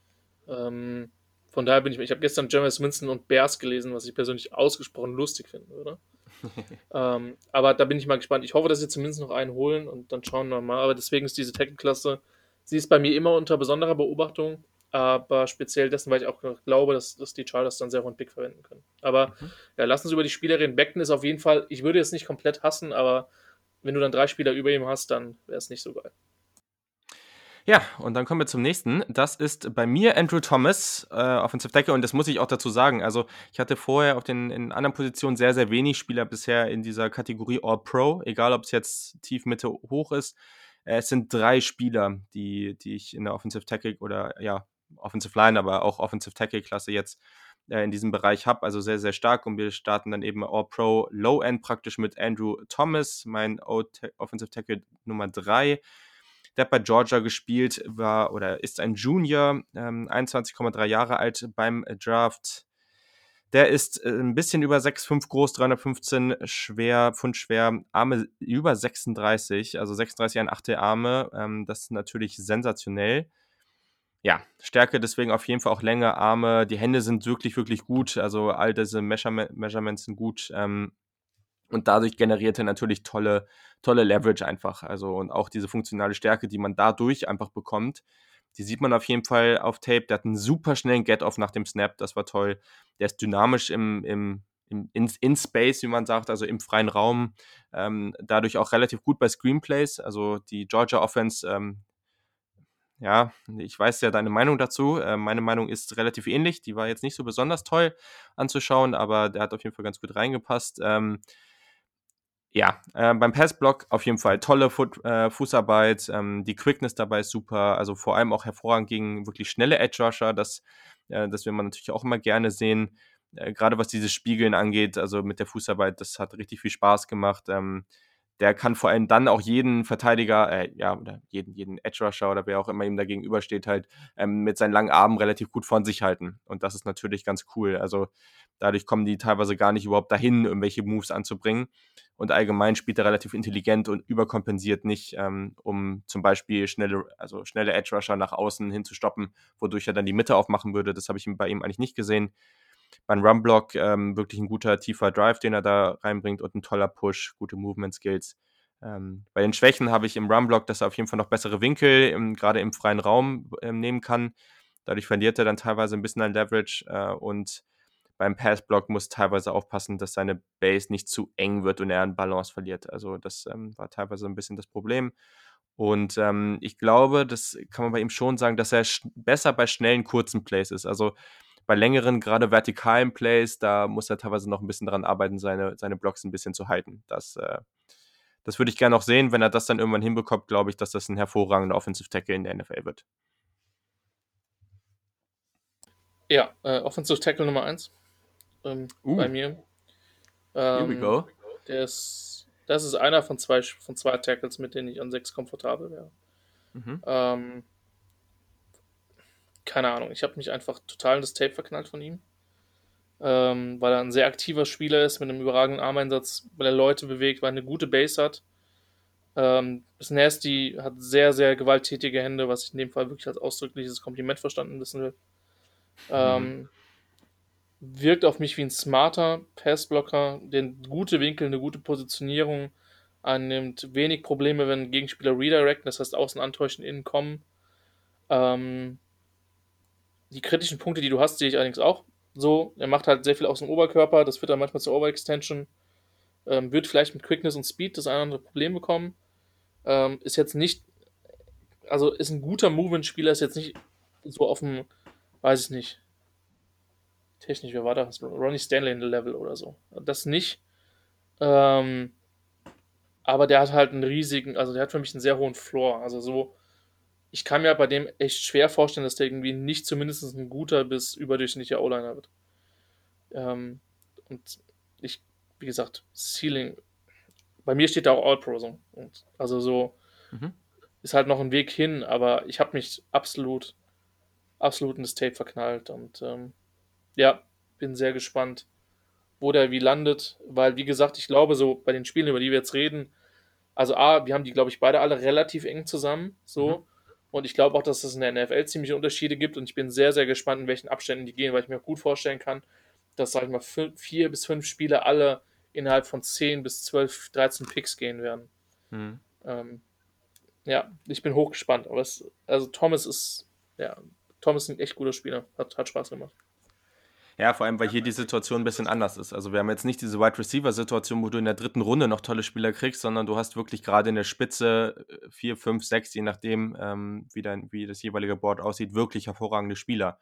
Ähm, von daher bin ich, ich habe gestern Jameis Winston und Bears gelesen, was ich persönlich ausgesprochen lustig finde, oder? ähm, aber da bin ich mal gespannt. Ich hoffe, dass sie zumindest noch einen holen und dann schauen wir mal. Aber deswegen ist diese Tackle-Klasse Sie ist bei mir immer unter besonderer Beobachtung, aber speziell dessen, weil ich auch glaube, dass, dass die Chargers dann sehr hohen Pick verwenden können. Aber mhm. ja, lass uns über die Spieler reden. Beckton ist auf jeden Fall, ich würde jetzt nicht komplett hassen, aber wenn du dann drei Spieler über ihm hast, dann wäre es nicht so geil. Ja, und dann kommen wir zum nächsten. Das ist bei mir Andrew Thomas, äh, Offensive Tackle, und das muss ich auch dazu sagen. Also, ich hatte vorher auf den in anderen Positionen sehr, sehr wenig Spieler bisher in dieser Kategorie All-Pro, egal ob es jetzt tief, Mitte, hoch ist. Äh, es sind drei Spieler, die, die ich in der Offensive Tackle oder ja, Offensive Line, aber auch Offensive Tackle Klasse jetzt äh, in diesem Bereich habe. Also sehr, sehr stark. Und wir starten dann eben All-Pro Low End praktisch mit Andrew Thomas, mein Offensive Tackle Nummer drei. Der hat bei Georgia gespielt, war oder ist ein Junior, ähm, 21,3 Jahre alt beim Draft. Der ist äh, ein bisschen über 6,5 groß, 315 schwer, Pfund schwer, Arme über 36, also 36 ein Achtel Arme. Ähm, das ist natürlich sensationell. Ja, Stärke deswegen auf jeden Fall auch Länge, Arme. Die Hände sind wirklich, wirklich gut. Also all diese Measurement, Measurements sind gut. Ähm, und dadurch generiert er natürlich tolle, tolle Leverage einfach. Also und auch diese funktionale Stärke, die man dadurch einfach bekommt, die sieht man auf jeden Fall auf Tape. Der hat einen super schnellen Get-Off nach dem Snap, das war toll. Der ist dynamisch im, im, im in, in Space, wie man sagt, also im freien Raum. Ähm, dadurch auch relativ gut bei Screenplays. Also die Georgia Offense, ähm, ja, ich weiß ja deine Meinung dazu. Äh, meine Meinung ist relativ ähnlich. Die war jetzt nicht so besonders toll anzuschauen, aber der hat auf jeden Fall ganz gut reingepasst. Ähm, ja, äh, beim Passblock auf jeden Fall tolle Foot, äh, Fußarbeit, ähm, die Quickness dabei ist super, also vor allem auch hervorragend gegen wirklich schnelle Edge Rusher, das, äh, das will man natürlich auch immer gerne sehen, äh, gerade was dieses Spiegeln angeht, also mit der Fußarbeit, das hat richtig viel Spaß gemacht. Ähm, der kann vor allem dann auch jeden Verteidiger, äh, ja, oder jeden, jeden Edge Rusher oder wer auch immer ihm da gegenübersteht, halt ähm, mit seinen langen Armen relativ gut von sich halten. Und das ist natürlich ganz cool. Also dadurch kommen die teilweise gar nicht überhaupt dahin, irgendwelche Moves anzubringen. Und allgemein spielt er relativ intelligent und überkompensiert nicht, ähm, um zum Beispiel schnelle, also schnelle Edge Rusher nach außen hinzustoppen, wodurch er dann die Mitte aufmachen würde. Das habe ich bei ihm eigentlich nicht gesehen beim Runblock ähm, wirklich ein guter tiefer Drive, den er da reinbringt und ein toller Push, gute Movement Skills. Ähm, bei den Schwächen habe ich im Runblock, dass er auf jeden Fall noch bessere Winkel im, gerade im freien Raum ähm, nehmen kann. Dadurch verliert er dann teilweise ein bisschen an Leverage äh, und beim Passblock muss teilweise aufpassen, dass seine Base nicht zu eng wird und er an Balance verliert. Also das ähm, war teilweise ein bisschen das Problem. Und ähm, ich glaube, das kann man bei ihm schon sagen, dass er besser bei schnellen, kurzen Plays ist. Also bei längeren, gerade vertikalen Plays, da muss er teilweise noch ein bisschen daran arbeiten, seine, seine Blocks ein bisschen zu halten. Das, äh, das würde ich gerne noch sehen. Wenn er das dann irgendwann hinbekommt, glaube ich, dass das ein hervorragender Offensive Tackle in der NFL wird. Ja, äh, Offensive Tackle Nummer 1 ähm, uh. bei mir. Here we ähm, go. Der ist, das ist einer von zwei, von zwei Tackles, mit denen ich an sechs komfortabel wäre. Mhm. Ähm, keine Ahnung, ich habe mich einfach total in das Tape verknallt von ihm. Ähm, weil er ein sehr aktiver Spieler ist mit einem überragenden Armeinsatz, weil er Leute bewegt, weil er eine gute Base hat. Ähm, ist nasty, hat sehr, sehr gewalttätige Hände, was ich in dem Fall wirklich als ausdrückliches Kompliment verstanden wissen will. Ähm, mhm. wirkt auf mich wie ein smarter Passblocker, der gute Winkel, eine gute Positionierung annimmt, wenig Probleme, wenn Gegenspieler redirecten, das heißt außen antäuschen, innen kommen. Ähm, die kritischen Punkte, die du hast, sehe ich allerdings auch so. Er macht halt sehr viel aus dem Oberkörper, das führt dann manchmal zur Overextension. Ähm, wird vielleicht mit Quickness und Speed das eine oder andere Problem bekommen. Ähm, ist jetzt nicht, also ist ein guter Movement-Spieler, ist jetzt nicht so dem, weiß ich nicht, technisch, wer war das? Ronnie Stanley in der Level oder so. Das nicht. Ähm, aber der hat halt einen riesigen, also der hat für mich einen sehr hohen Floor. Also so, ich kann mir bei dem echt schwer vorstellen, dass der irgendwie nicht zumindest ein guter bis überdurchschnittlicher O-Liner wird. Ähm, und ich, wie gesagt, Ceiling bei mir steht da auch All-Pro so. Und also so mhm. ist halt noch ein Weg hin, aber ich habe mich absolut, absolut in das Tape verknallt und ähm, ja, bin sehr gespannt, wo der wie landet, weil wie gesagt, ich glaube so bei den Spielen, über die wir jetzt reden, also A, wir haben die, glaube ich, beide alle relativ eng zusammen, so. Mhm. Und ich glaube auch, dass es in der NFL ziemliche Unterschiede gibt und ich bin sehr, sehr gespannt, in welchen Abständen die gehen, weil ich mir auch gut vorstellen kann, dass, sag ich mal, fünf, vier bis fünf Spiele alle innerhalb von 10 bis 12, 13 Picks gehen werden. Mhm. Ähm, ja, ich bin hochgespannt. Aber es, also Thomas ist, ja, Thomas ist ein echt guter Spieler. Hat, hat Spaß gemacht. Ja, vor allem, weil hier die Situation ein bisschen anders ist. Also wir haben jetzt nicht diese Wide Receiver-Situation, wo du in der dritten Runde noch tolle Spieler kriegst, sondern du hast wirklich gerade in der Spitze 4, 5, 6, je nachdem, ähm, wie, dein, wie das jeweilige Board aussieht, wirklich hervorragende Spieler.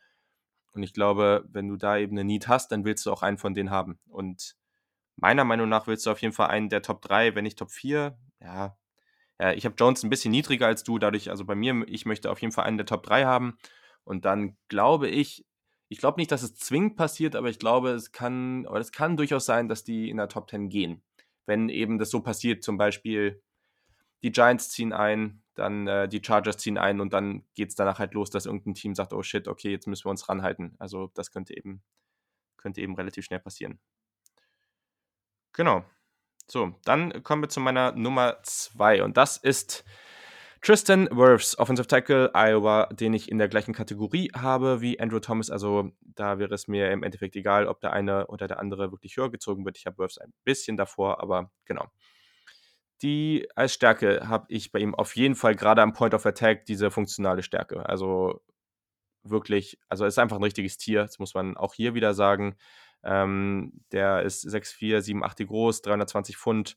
Und ich glaube, wenn du da eben eine Need hast, dann willst du auch einen von denen haben. Und meiner Meinung nach willst du auf jeden Fall einen der Top 3, wenn nicht Top 4. Ja, ja ich habe Jones ein bisschen niedriger als du, dadurch, also bei mir, ich möchte auf jeden Fall einen der Top 3 haben. Und dann glaube ich, ich glaube nicht, dass es zwingend passiert, aber ich glaube, es kann, oder es kann durchaus sein, dass die in der Top 10 gehen. Wenn eben das so passiert, zum Beispiel die Giants ziehen ein, dann äh, die Chargers ziehen ein und dann geht es danach halt los, dass irgendein Team sagt, oh shit, okay, jetzt müssen wir uns ranhalten. Also das könnte eben, könnte eben relativ schnell passieren. Genau. So, dann kommen wir zu meiner Nummer 2 und das ist Tristan Wirfs, Offensive Tackle, Iowa, den ich in der gleichen Kategorie habe wie Andrew Thomas. Also da wäre es mir im Endeffekt egal, ob der eine oder der andere wirklich höher gezogen wird. Ich habe Wirfs ein bisschen davor, aber genau. Die als Stärke habe ich bei ihm auf jeden Fall gerade am Point of Attack diese funktionale Stärke. Also wirklich, also ist einfach ein richtiges Tier, das muss man auch hier wieder sagen. Ähm, der ist 6'4, 7'8 groß, 320 Pfund,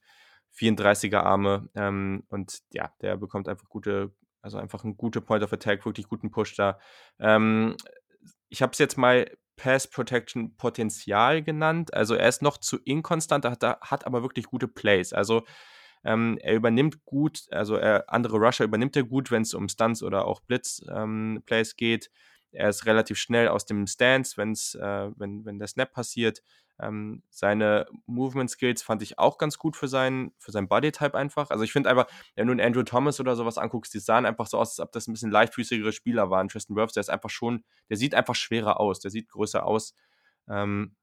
34er Arme ähm, und ja, der bekommt einfach gute, also einfach ein guter Point of Attack, wirklich guten Push da. Ähm, ich habe es jetzt mal Pass Protection Potenzial genannt. Also er ist noch zu inkonstant, hat, hat aber wirklich gute Plays. Also ähm, er übernimmt gut, also er, andere Rusher übernimmt er gut, wenn es um Stunts oder auch Blitz-Plays ähm, geht. Er ist relativ schnell aus dem Stance, wenn's, äh, wenn, wenn der Snap passiert. Ähm, seine Movement Skills fand ich auch ganz gut für seinen, für seinen Bodytype einfach. Also ich finde einfach, wenn du einen Andrew Thomas oder sowas anguckst, die sahen einfach so aus, als ob das ein bisschen leichtfüßigere Spieler waren. Tristan Wirfs, der ist einfach schon, der sieht einfach schwerer aus, der sieht größer aus. Ähm,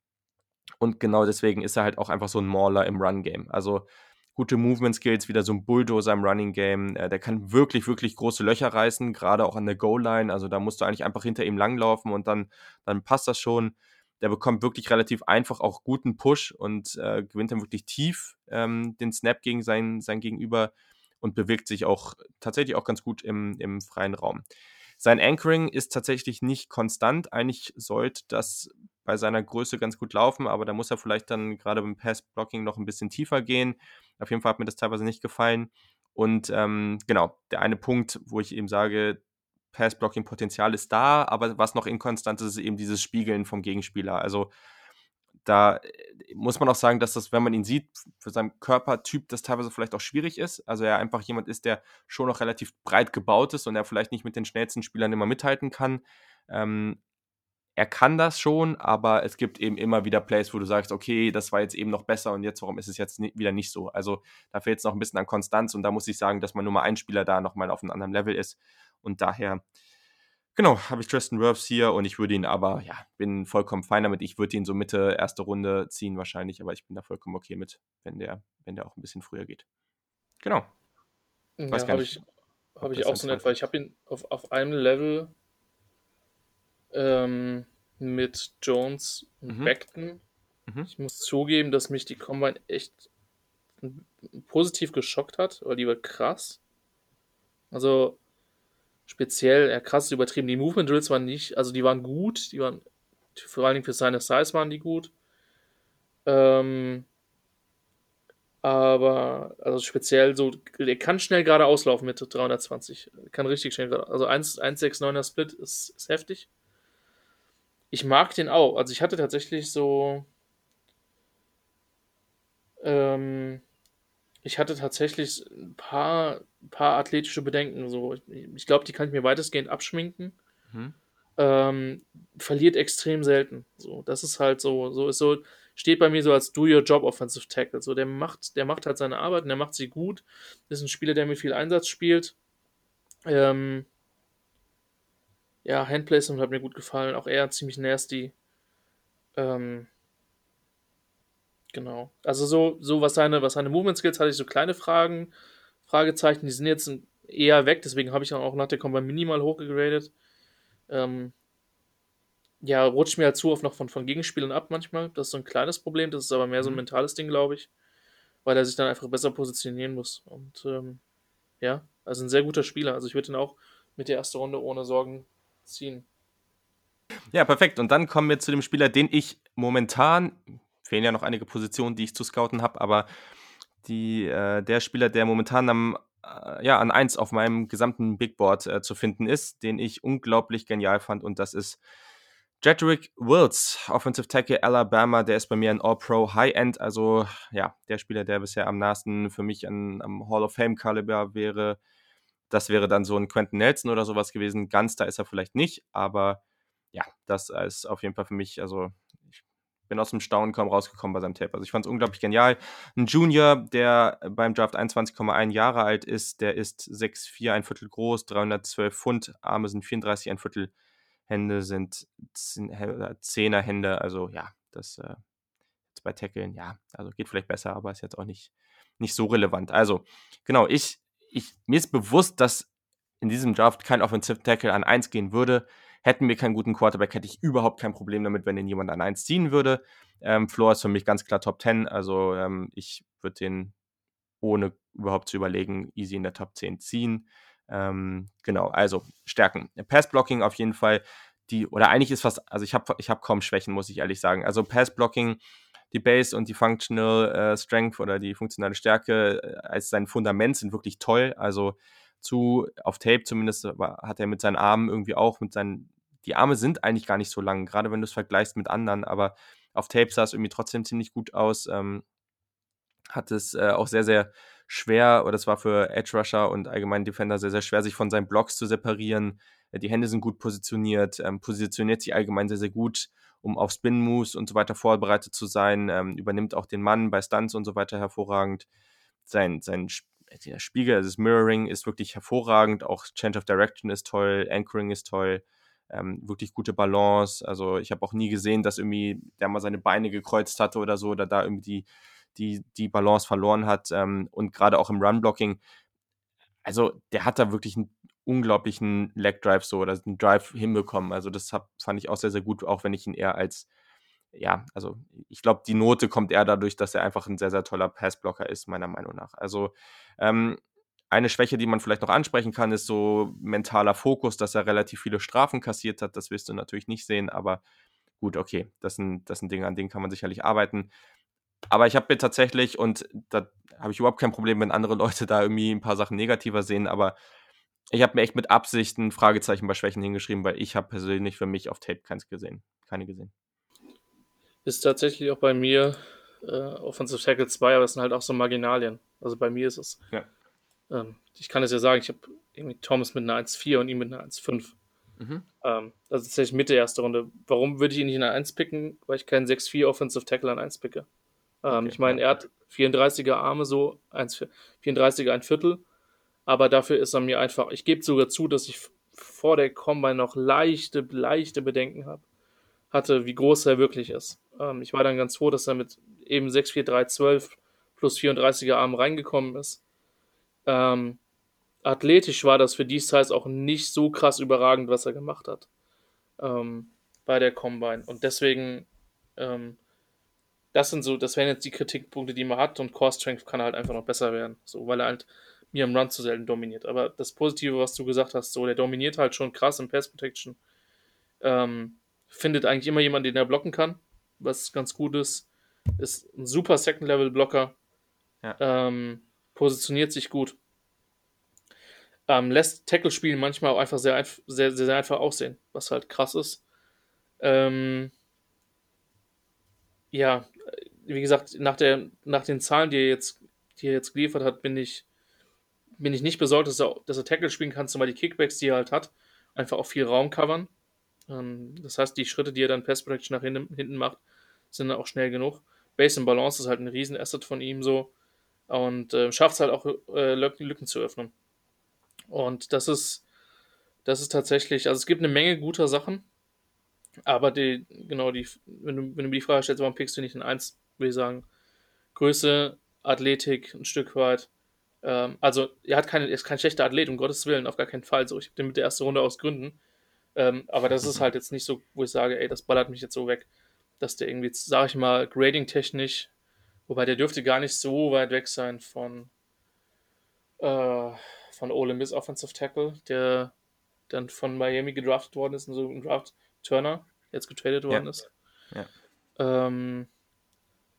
und genau deswegen ist er halt auch einfach so ein Mauler im Run-Game. Also gute Movement Skills, wieder so ein Bulldozer im Running Game. Äh, der kann wirklich, wirklich große Löcher reißen, gerade auch an der Goal-Line. Also da musst du eigentlich einfach hinter ihm langlaufen und dann, dann passt das schon. Der bekommt wirklich relativ einfach auch guten Push und äh, gewinnt dann wirklich tief ähm, den Snap gegen sein, sein Gegenüber und bewegt sich auch tatsächlich auch ganz gut im, im freien Raum. Sein Anchoring ist tatsächlich nicht konstant. Eigentlich sollte das bei seiner Größe ganz gut laufen, aber da muss er vielleicht dann gerade beim Pass-Blocking noch ein bisschen tiefer gehen. Auf jeden Fall hat mir das teilweise nicht gefallen. Und ähm, genau, der eine Punkt, wo ich eben sage, Pass-Blocking-Potenzial ist da, aber was noch inkonstant ist, ist eben dieses Spiegeln vom Gegenspieler. Also da äh, muss man auch sagen, dass das, wenn man ihn sieht, für seinen Körpertyp das teilweise vielleicht auch schwierig ist. Also er einfach jemand ist, der schon noch relativ breit gebaut ist und er vielleicht nicht mit den schnellsten Spielern immer mithalten kann. Ähm, er kann das schon, aber es gibt eben immer wieder Plays, wo du sagst, okay, das war jetzt eben noch besser und jetzt, warum ist es jetzt wieder nicht so? Also da fehlt es noch ein bisschen an Konstanz und da muss ich sagen, dass man nur mal ein Spieler da nochmal auf einem anderen Level ist und daher, genau, habe ich Tristan Wirfs hier und ich würde ihn aber, ja, bin vollkommen fein damit. Ich würde ihn so Mitte erste Runde ziehen wahrscheinlich, aber ich bin da vollkommen okay mit, wenn der, wenn der auch ein bisschen früher geht. Genau. Ja, habe ich, hab ich auch so nett, weil ich habe ihn auf, auf einem Level ähm, mit Jones und mhm. Beckton. Mhm. Ich muss zugeben, dass mich die Combine echt positiv geschockt hat, weil die war krass. Also speziell, ja krass übertrieben. Die Movement Drills waren nicht, also die waren gut, die waren vor allen Dingen für seine Size waren die gut. Ähm, aber also speziell so, der kann schnell gerade auslaufen mit 320. Kann richtig schnell gerade. Also 1,69er Split ist, ist heftig ich mag den auch. Also ich hatte tatsächlich so. Ähm, ich hatte tatsächlich ein paar, paar athletische Bedenken. So. Ich, ich glaube, die kann ich mir weitestgehend abschminken. Mhm. Ähm, verliert extrem selten. So, das ist halt so, so ist so, steht bei mir so als Do Your Job Offensive Tackle. So, der macht, der macht halt seine Arbeit und der macht sie gut. Ist ein Spieler, der mit viel Einsatz spielt. Ähm, ja, Handplacement hat mir gut gefallen. Auch er ziemlich nasty. Ähm, genau. Also so, so was seine, was seine Movement Skills hatte ich so kleine Fragen, Fragezeichen, die sind jetzt eher weg, deswegen habe ich dann auch nach der Combat minimal hochgegradet. Ähm, ja, rutscht mir halt zu oft noch von, von Gegenspielern ab manchmal. Das ist so ein kleines Problem, das ist aber mehr so ein mhm. mentales Ding, glaube ich. Weil er sich dann einfach besser positionieren muss. Und ähm, ja, also ein sehr guter Spieler. Also ich würde ihn auch mit der ersten Runde ohne Sorgen ziehen. Ja, perfekt. Und dann kommen wir zu dem Spieler, den ich momentan, fehlen ja noch einige Positionen, die ich zu scouten habe, aber die, äh, der Spieler, der momentan am, äh, ja, an 1 auf meinem gesamten Big Board äh, zu finden ist, den ich unglaublich genial fand, und das ist Jedrick Wills, Offensive Tackle Alabama, der ist bei mir ein All-Pro High-End, also ja, der Spieler, der bisher am nahesten für mich an, am Hall of Fame-Kaliber wäre. Das wäre dann so ein Quentin Nelson oder sowas gewesen. Ganz da ist er vielleicht nicht, aber ja, das ist auf jeden Fall für mich, also bin aus dem Staunen kaum rausgekommen bei seinem Tape. Also ich fand es unglaublich genial. Ein Junior, der beim Draft 21,1 Jahre alt ist, der ist 6,4, ein Viertel groß, 312 Pfund, Arme sind 34, ein Viertel, Hände sind 10er Hände, also ja, das äh, bei Tackeln, ja, also geht vielleicht besser, aber ist jetzt auch nicht, nicht so relevant. Also, genau, ich ich, mir ist bewusst, dass in diesem Draft kein Offensive Tackle an 1 gehen würde. Hätten wir keinen guten Quarterback, hätte ich überhaupt kein Problem damit, wenn ihn jemand an 1 ziehen würde. Ähm, Floor ist für mich ganz klar Top 10, also ähm, ich würde den ohne überhaupt zu überlegen easy in der Top 10 ziehen. Ähm, genau, also Stärken. Pass-Blocking auf jeden Fall die, oder eigentlich ist fast, also ich habe ich hab kaum Schwächen, muss ich ehrlich sagen. Also Pass-Blocking die Base und die Functional äh, Strength oder die funktionale Stärke äh, als sein Fundament sind wirklich toll. Also zu, auf Tape zumindest hat er mit seinen Armen irgendwie auch, mit seinen, die Arme sind eigentlich gar nicht so lang, gerade wenn du es vergleichst mit anderen, aber auf Tape sah es irgendwie trotzdem ziemlich gut aus. Ähm, hat es äh, auch sehr, sehr schwer, oder es war für Edge Rusher und allgemeinen Defender sehr, sehr schwer, sich von seinen Blocks zu separieren. Äh, die Hände sind gut positioniert, ähm, positioniert sich allgemein sehr, sehr gut um auf Spin-Moves und so weiter vorbereitet zu sein, ähm, übernimmt auch den Mann bei Stunts und so weiter hervorragend. Sein, sein der Spiegel, also das Mirroring ist wirklich hervorragend, auch Change of Direction ist toll, Anchoring ist toll, ähm, wirklich gute Balance. Also ich habe auch nie gesehen, dass irgendwie der mal seine Beine gekreuzt hatte oder so, oder da irgendwie die, die, die Balance verloren hat. Ähm, und gerade auch im Run-Blocking, also der hat da wirklich einen unglaublichen Leg Drive so oder einen Drive hinbekommen. Also das hab, fand ich auch sehr, sehr gut, auch wenn ich ihn eher als, ja, also ich glaube, die Note kommt eher dadurch, dass er einfach ein sehr, sehr toller Passblocker ist, meiner Meinung nach. Also ähm, eine Schwäche, die man vielleicht noch ansprechen kann, ist so mentaler Fokus, dass er relativ viele Strafen kassiert hat. Das wirst du natürlich nicht sehen, aber gut, okay, das sind, das sind Dinge, an denen kann man sicherlich arbeiten. Aber ich habe mir tatsächlich, und da habe ich überhaupt kein Problem, wenn andere Leute da irgendwie ein paar Sachen negativer sehen, aber ich habe mir echt mit Absicht ein Fragezeichen bei Schwächen hingeschrieben, weil ich habe persönlich für mich auf Tape keins gesehen. Keine gesehen. Ist tatsächlich auch bei mir äh, Offensive Tackle 2, aber es sind halt auch so Marginalien. Also bei mir ist es. Ja. Ähm, ich kann es ja sagen, ich habe irgendwie Thomas mit einer 1,4 und ihn mit einer 1,5. Mhm. Ähm, also tatsächlich Mitte erste Runde. Warum würde ich ihn nicht in der 1 picken? Weil ich keinen 6-4 Offensive Tackle an 1 picke. Ähm, okay, ich meine, er hat 34er Arme, so 1, 34er ein Viertel. Aber dafür ist er mir einfach. Ich gebe sogar zu, dass ich vor der Combine noch leichte, leichte Bedenken habe, hatte, wie groß er wirklich ist. Ähm, ich war dann ganz froh, dass er mit eben 6'4, 3, 12 plus 34er Arm reingekommen ist. Ähm, athletisch war das für die Size auch nicht so krass überragend, was er gemacht hat ähm, bei der Combine. Und deswegen, ähm, das sind so, das wären jetzt die Kritikpunkte, die man hat und Core Strength kann halt einfach noch besser werden, so, weil er halt mir im Run zu selten dominiert. Aber das Positive, was du gesagt hast, so, der dominiert halt schon krass im Pass Protection. Ähm, findet eigentlich immer jemanden, den er blocken kann, was ganz gut ist. Ist ein super Second-Level-Blocker. Ja. Ähm, positioniert sich gut. Ähm, lässt Tackle-Spielen manchmal auch einfach sehr, sehr, sehr, sehr, einfach aussehen, was halt krass ist. Ähm, ja, wie gesagt, nach, der, nach den Zahlen, die er jetzt, die er jetzt geliefert hat, bin ich, bin ich nicht besorgt, dass er, dass er Tackle spielen kann, zumal die Kickbacks, die er halt hat, einfach auch viel Raum covern. Ähm, das heißt, die Schritte, die er dann Pass Protection nach hinten, hinten macht, sind dann auch schnell genug. Base and Balance ist halt ein Riesenasset von ihm so und äh, schafft es halt auch äh, Lücken zu öffnen. Und das ist, das ist tatsächlich, also es gibt eine Menge guter Sachen, aber die, genau, die, wenn du, wenn du mir die Frage stellst, warum pickst du nicht in 1, würde ich sagen, Größe, Athletik ein Stück weit. Ähm, also, er hat keine, er ist kein schlechter Athlet, um Gottes Willen, auf gar keinen Fall. So, ich habe den mit der ersten Runde aus Gründen. Ähm, aber das ist halt jetzt nicht so, wo ich sage, ey, das ballert mich jetzt so weg, dass der irgendwie, sag ich mal, grading-technisch, wobei der dürfte gar nicht so weit weg sein von, äh, von Ole Miss Offensive Tackle, der dann von Miami gedraftet worden ist, und so ein Draft Turner, jetzt getradet worden ja. ist. Ja. Ähm,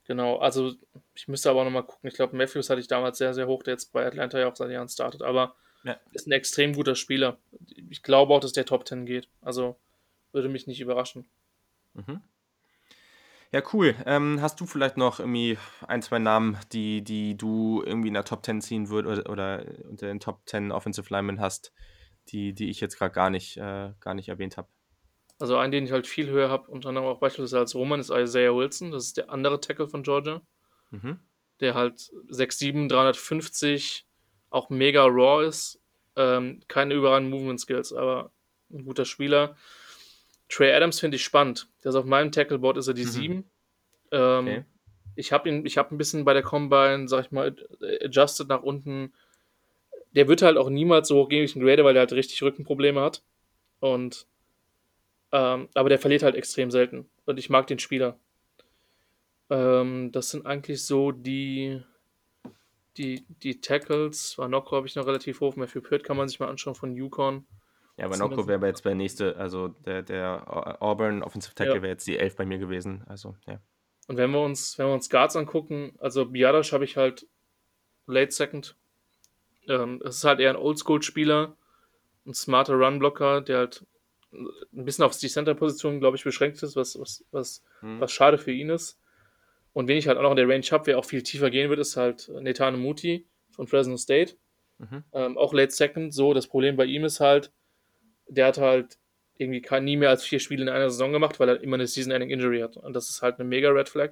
genau, also ich müsste aber auch nochmal gucken. Ich glaube, Matthews hatte ich damals sehr, sehr hoch, der jetzt bei Atlanta ja auch seit Jahren startet, aber ja. ist ein extrem guter Spieler. Ich glaube auch, dass der Top 10 geht. Also würde mich nicht überraschen. Mhm. Ja, cool. Ähm, hast du vielleicht noch irgendwie ein, zwei Namen, die, die du irgendwie in der Top 10 ziehen würdest oder, oder unter den Top 10 Offensive Linemen hast, die, die ich jetzt gerade gar nicht, äh, gar nicht erwähnt habe? Also einen, den ich halt viel höher habe, unter anderem auch beispielsweise als Roman, ist Isaiah Wilson. Das ist der andere Tackle von Georgia. Mhm. Der halt 6'7, 350, auch mega raw ist. Ähm, keine überragenden Movement Skills, aber ein guter Spieler. Trey Adams finde ich spannend. Der ist auf meinem Tackleboard ist er die mhm. 7. Ähm, okay. Ich habe ihn, ich habe ein bisschen bei der Combine, sag ich mal, adjusted nach unten. Der wird halt auch niemals so hoch gegen den Grader, weil der halt richtig Rückenprobleme hat. Und ähm, aber der verliert halt extrem selten. Und ich mag den Spieler. Ähm, das sind eigentlich so die, die, die Tackles. Wanoko habe ich noch relativ hoch. Matthew Pitt kann man sich mal anschauen von Yukon. Ja, aber Noko wäre jetzt bei nächste, also der, der Auburn Offensive Tackle ja. wäre jetzt die 11 bei mir gewesen. Also, ja. Und wenn wir uns, wenn wir uns Guards angucken, also Biadasch habe ich halt Late Second. Ähm, es ist halt eher ein Oldschool-Spieler, ein smarter Runblocker, der halt ein bisschen auf die Center-Position, glaube ich, beschränkt ist, was, was, was, hm. was schade für ihn ist. Und wen ich halt auch noch in der Range habe, wer auch viel tiefer gehen wird, ist halt Netane Muti von Fresno State. Mhm. Ähm, auch Late Second. So, das Problem bei ihm ist halt, der hat halt irgendwie kein, nie mehr als vier Spiele in einer Saison gemacht, weil er immer eine Season-Ending-Injury hat. Und das ist halt eine mega Red Flag.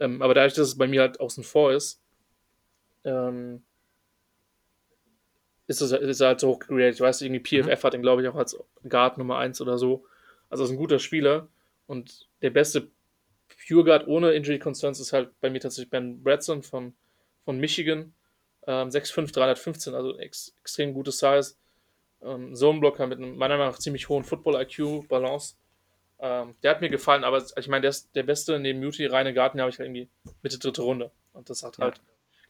Ähm, aber dadurch, dass es bei mir halt außen vor ist, ähm, ist, es, ist er halt so hoch gegradet. Ich weiß, irgendwie PFF mhm. hat ihn, glaube ich, auch als Guard Nummer 1 oder so. Also ist ein guter Spieler. Und der beste Pure Guard ohne Injury Concerns ist halt bei mir tatsächlich Ben Bradson von, von Michigan. Ähm, 6'5, 315, also ex, extrem gutes Size ähm, Zoneblocker mit einem meiner Meinung nach ziemlich hohen Football-IQ, Balance. Ähm, der hat mir gefallen, aber ich meine, der ist der beste neben Muti, reine Garten, habe ich halt irgendwie Mitte dritte Runde. Und das hat halt,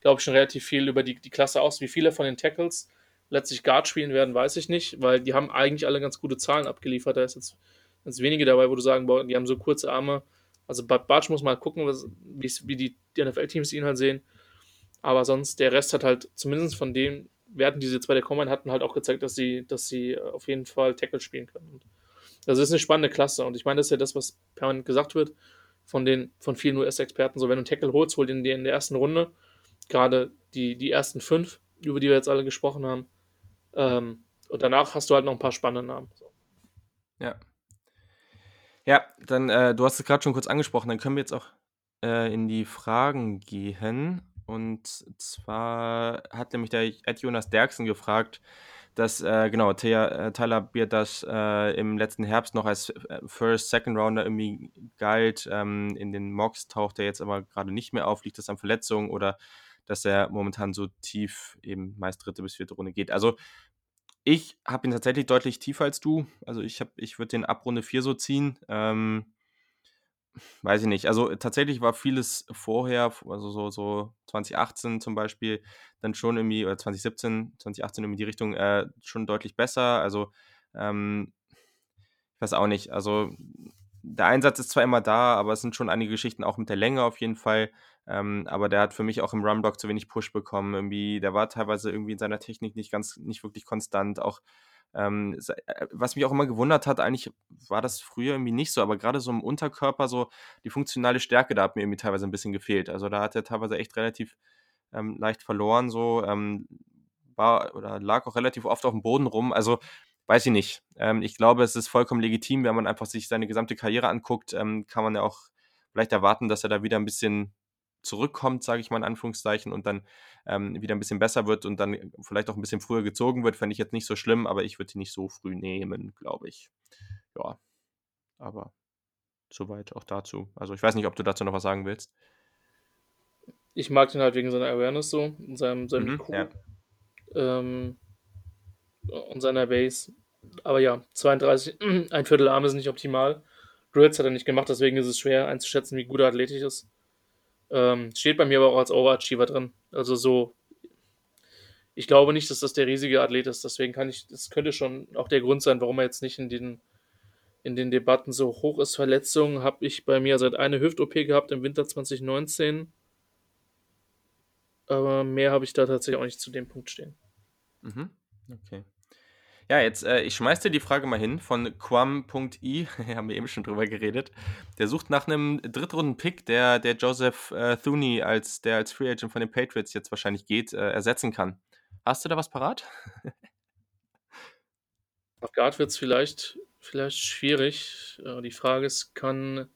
glaube ich, schon relativ viel über die, die Klasse aus. Wie viele von den Tackles letztlich Guard spielen werden, weiß ich nicht, weil die haben eigentlich alle ganz gute Zahlen abgeliefert. Da ist jetzt ganz wenige dabei, wo du sagen, boah, die haben so kurze Arme. Also bei Bartsch muss mal gucken, was, wie die, die NFL-Teams ihn halt sehen. Aber sonst, der Rest hat halt, zumindest von dem, Werten, die sie jetzt bei der Combine hatten, halt auch gezeigt, dass sie, dass sie auf jeden Fall Tackle spielen können. Und das ist eine spannende Klasse. Und ich meine, das ist ja das, was permanent gesagt wird von den, von vielen US-Experten. So, wenn du einen Tackle holst, hol den in der ersten Runde. Gerade die, die ersten fünf, über die wir jetzt alle gesprochen haben. Ähm, und danach hast du halt noch ein paar spannende Namen. So. Ja. Ja, dann, äh, du hast es gerade schon kurz angesprochen, dann können wir jetzt auch äh, in die Fragen gehen. Und zwar hat nämlich der Ed Jonas Derksen gefragt, dass, äh, genau, Thea, äh, Tyler Bierdas äh, im letzten Herbst noch als äh, First, Second Rounder irgendwie galt. Ähm, in den Mocks taucht er jetzt aber gerade nicht mehr auf. Liegt das an Verletzungen oder dass er momentan so tief eben meist dritte bis vierte Runde geht? Also, ich habe ihn tatsächlich deutlich tiefer als du. Also, ich, ich würde den ab Runde 4 so ziehen. Ähm, weiß ich nicht. Also tatsächlich war vieles vorher, also so, so 2018 zum Beispiel, dann schon irgendwie, oder 2017, 2018 irgendwie die Richtung äh, schon deutlich besser. Also, ähm, ich weiß auch nicht. Also, der Einsatz ist zwar immer da, aber es sind schon einige Geschichten auch mit der Länge auf jeden Fall. Ähm, aber der hat für mich auch im Runblock zu wenig Push bekommen. Irgendwie, der war teilweise irgendwie in seiner Technik nicht ganz, nicht wirklich konstant. Auch ähm, äh, was mich auch immer gewundert hat, eigentlich war das früher irgendwie nicht so, aber gerade so im Unterkörper, so die funktionale Stärke, da hat mir irgendwie teilweise ein bisschen gefehlt. Also da hat er teilweise echt relativ ähm, leicht verloren, so ähm, war oder lag auch relativ oft auf dem Boden rum. Also weiß ich nicht. Ähm, ich glaube, es ist vollkommen legitim, wenn man einfach sich seine gesamte Karriere anguckt, ähm, kann man ja auch vielleicht erwarten, dass er da wieder ein bisschen zurückkommt, sage ich mal in Anführungszeichen, und dann ähm, wieder ein bisschen besser wird und dann vielleicht auch ein bisschen früher gezogen wird, fände ich jetzt nicht so schlimm, aber ich würde ihn nicht so früh nehmen, glaube ich. Ja, aber soweit auch dazu. Also ich weiß nicht, ob du dazu noch was sagen willst. Ich mag den halt wegen seiner Awareness so, und seinem, seinem mhm, ja. ähm, und seiner Base. Aber ja, 32, ein Viertel Arm ist nicht optimal. Drills hat er nicht gemacht, deswegen ist es schwer einzuschätzen, wie gut er athletisch ist. Ähm, steht bei mir aber auch als Overachiever drin. Also so, ich glaube nicht, dass das der riesige Athlet ist. Deswegen kann ich, das könnte schon auch der Grund sein, warum er jetzt nicht in den, in den Debatten so hoch ist. Verletzungen habe ich bei mir seit eine Hüft-OP gehabt im Winter 2019. Aber mehr habe ich da tatsächlich auch nicht zu dem Punkt stehen. Mhm. Okay. Ja, jetzt, äh, ich schmeiß dir die Frage mal hin von Quam.i, haben wir eben schon drüber geredet. Der sucht nach einem Drittrunden-Pick, der, der Joseph äh, Thuney, als, der als Free Agent von den Patriots jetzt wahrscheinlich geht, äh, ersetzen kann. Hast du da was parat? Auf Guard wird es vielleicht, vielleicht schwierig. Äh, die Frage ist, kann,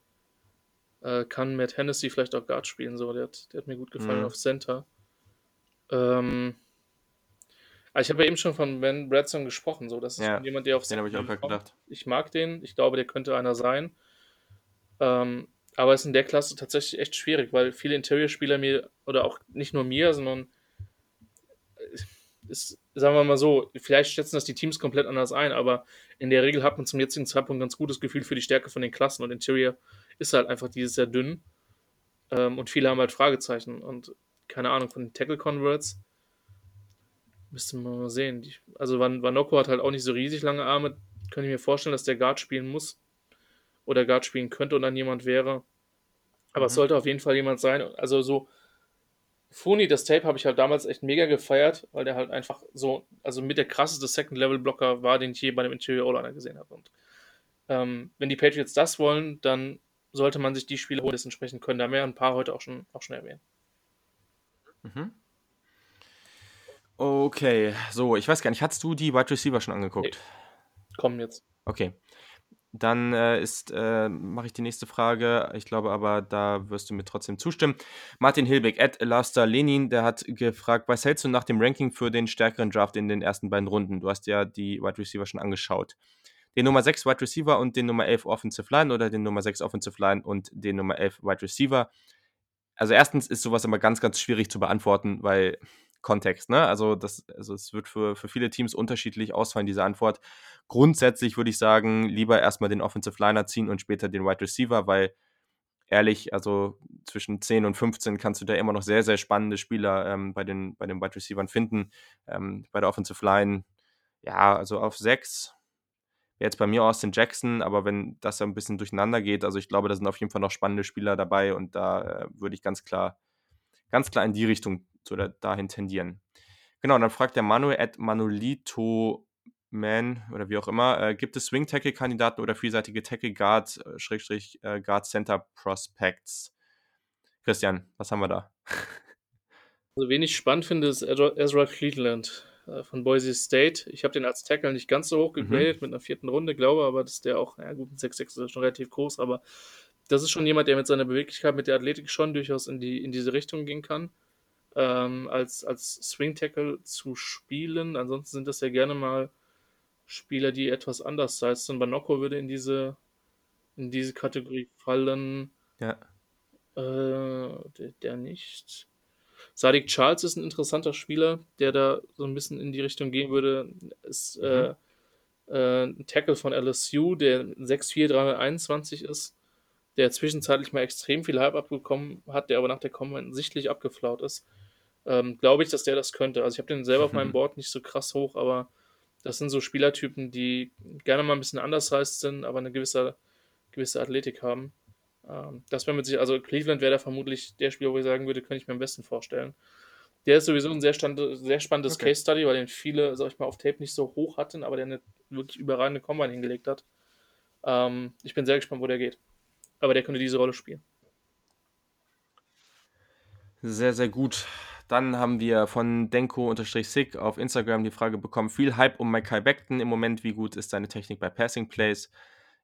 äh, kann Matt Hennessy vielleicht auch Guard spielen? So, der, hat, der hat mir gut gefallen mhm. auf Center. Ähm, aber ich habe ja eben schon von Ben Bradson gesprochen, so das ist ja, jemand, der auf den habe ich auch gerade gedacht. Ich mag den, ich glaube, der könnte einer sein. Ähm, aber es ist in der Klasse tatsächlich echt schwierig, weil viele Interior-Spieler mir, oder auch nicht nur mir, sondern ist, sagen wir mal so, vielleicht schätzen das die Teams komplett anders ein, aber in der Regel hat man zum jetzigen Zeitpunkt ein ganz gutes Gefühl für die Stärke von den Klassen und Interior ist halt einfach dieses sehr dünn ähm, und viele haben halt Fragezeichen und keine Ahnung von den Tackle-Converts Müsste man mal sehen. also Van Vanoko hat halt auch nicht so riesig lange Arme. Könnte ich mir vorstellen, dass der Guard spielen muss. Oder Guard spielen könnte und dann jemand wäre. Aber mhm. es sollte auf jeden Fall jemand sein. Also so, Funi, das Tape habe ich halt damals echt mega gefeiert, weil der halt einfach so, also mit der krasseste Second-Level-Blocker war, den ich je bei einem Interior O-Liner gesehen habe. Und ähm, wenn die Patriots das wollen, dann sollte man sich die Spiele holen, das entsprechend können. Da haben wir ein paar heute auch schon, auch schon erwähnt. Mhm. Okay, so, ich weiß gar nicht, hast du die Wide Receiver schon angeguckt? Nee. Kommen jetzt. Okay. Dann äh, ist, äh, mache ich die nächste Frage. Ich glaube aber, da wirst du mir trotzdem zustimmen. Martin Hilbeck, Ed Laster Lenin, der hat gefragt, was hältst du nach dem Ranking für den stärkeren Draft in den ersten beiden Runden? Du hast ja die Wide Receiver schon angeschaut. Den Nummer 6 Wide Receiver und den Nummer 11 Offensive Line oder den Nummer 6 Offensive Line und den Nummer 11 Wide Receiver? Also erstens ist sowas immer ganz, ganz schwierig zu beantworten, weil Kontext. Ne? Also, das, also es wird für, für viele Teams unterschiedlich ausfallen, diese Antwort. Grundsätzlich würde ich sagen, lieber erstmal den Offensive Liner ziehen und später den Wide Receiver, weil ehrlich, also zwischen 10 und 15 kannst du da immer noch sehr, sehr spannende Spieler ähm, bei, den, bei den Wide Receivern finden. Ähm, bei der Offensive Line, ja, also auf 6 wäre jetzt bei mir Austin Jackson, aber wenn das ein bisschen durcheinander geht, also ich glaube, da sind auf jeden Fall noch spannende Spieler dabei und da äh, würde ich ganz klar, ganz klar in die Richtung oder dahin tendieren. Genau, und dann fragt der Manuel at Manolito Man oder wie auch immer, äh, gibt es Swing-Tackle-Kandidaten oder vielseitige Tackle-Guard, äh, Schrägstrich, äh, Guard Center Prospects? Christian, was haben wir da? Also, wen ich spannend finde, ist Ezra Cleveland. äh, von Boise State. Ich habe den als Tackle nicht ganz so hoch mhm. gegradet mhm. mit einer vierten Runde, glaube aber, dass der auch, ja gut, ein 6-6 ist schon relativ groß, aber das ist schon jemand, der mit seiner Beweglichkeit, mit der Athletik schon durchaus in, die, in diese Richtung gehen kann. Ähm, als, als Swing Tackle zu spielen. Ansonsten sind das ja gerne mal Spieler, die etwas anders sind. Banocco würde in diese, in diese Kategorie fallen. Ja. Äh, der, der, nicht. Sadik Charles ist ein interessanter Spieler, der da so ein bisschen in die Richtung gehen würde. Ist mhm. äh, äh, ein Tackle von LSU, der 6'4, 321 ist der zwischenzeitlich mal extrem viel Hype abbekommen hat, der aber nach der Combine sichtlich abgeflaut ist. Ähm, Glaube ich, dass der das könnte. Also ich habe den selber auf meinem Board nicht so krass hoch, aber das sind so Spielertypen, die gerne mal ein bisschen anders heißt sind, aber eine gewisse, gewisse Athletik haben. Ähm, das wäre mit sich, also Cleveland wäre da vermutlich der Spieler, wo ich sagen würde, könnte ich mir am besten vorstellen. Der ist sowieso ein sehr, stand, sehr spannendes okay. Case Study, weil den viele, sag ich mal, auf Tape nicht so hoch hatten, aber der eine wirklich überragende Combine hingelegt hat. Ähm, ich bin sehr gespannt, wo der geht aber der könnte diese Rolle spielen. Sehr, sehr gut. Dann haben wir von Denko-Sick auf Instagram die Frage bekommen: viel Hype um Mackay Beckton im Moment. Wie gut ist seine Technik bei Passing Plays?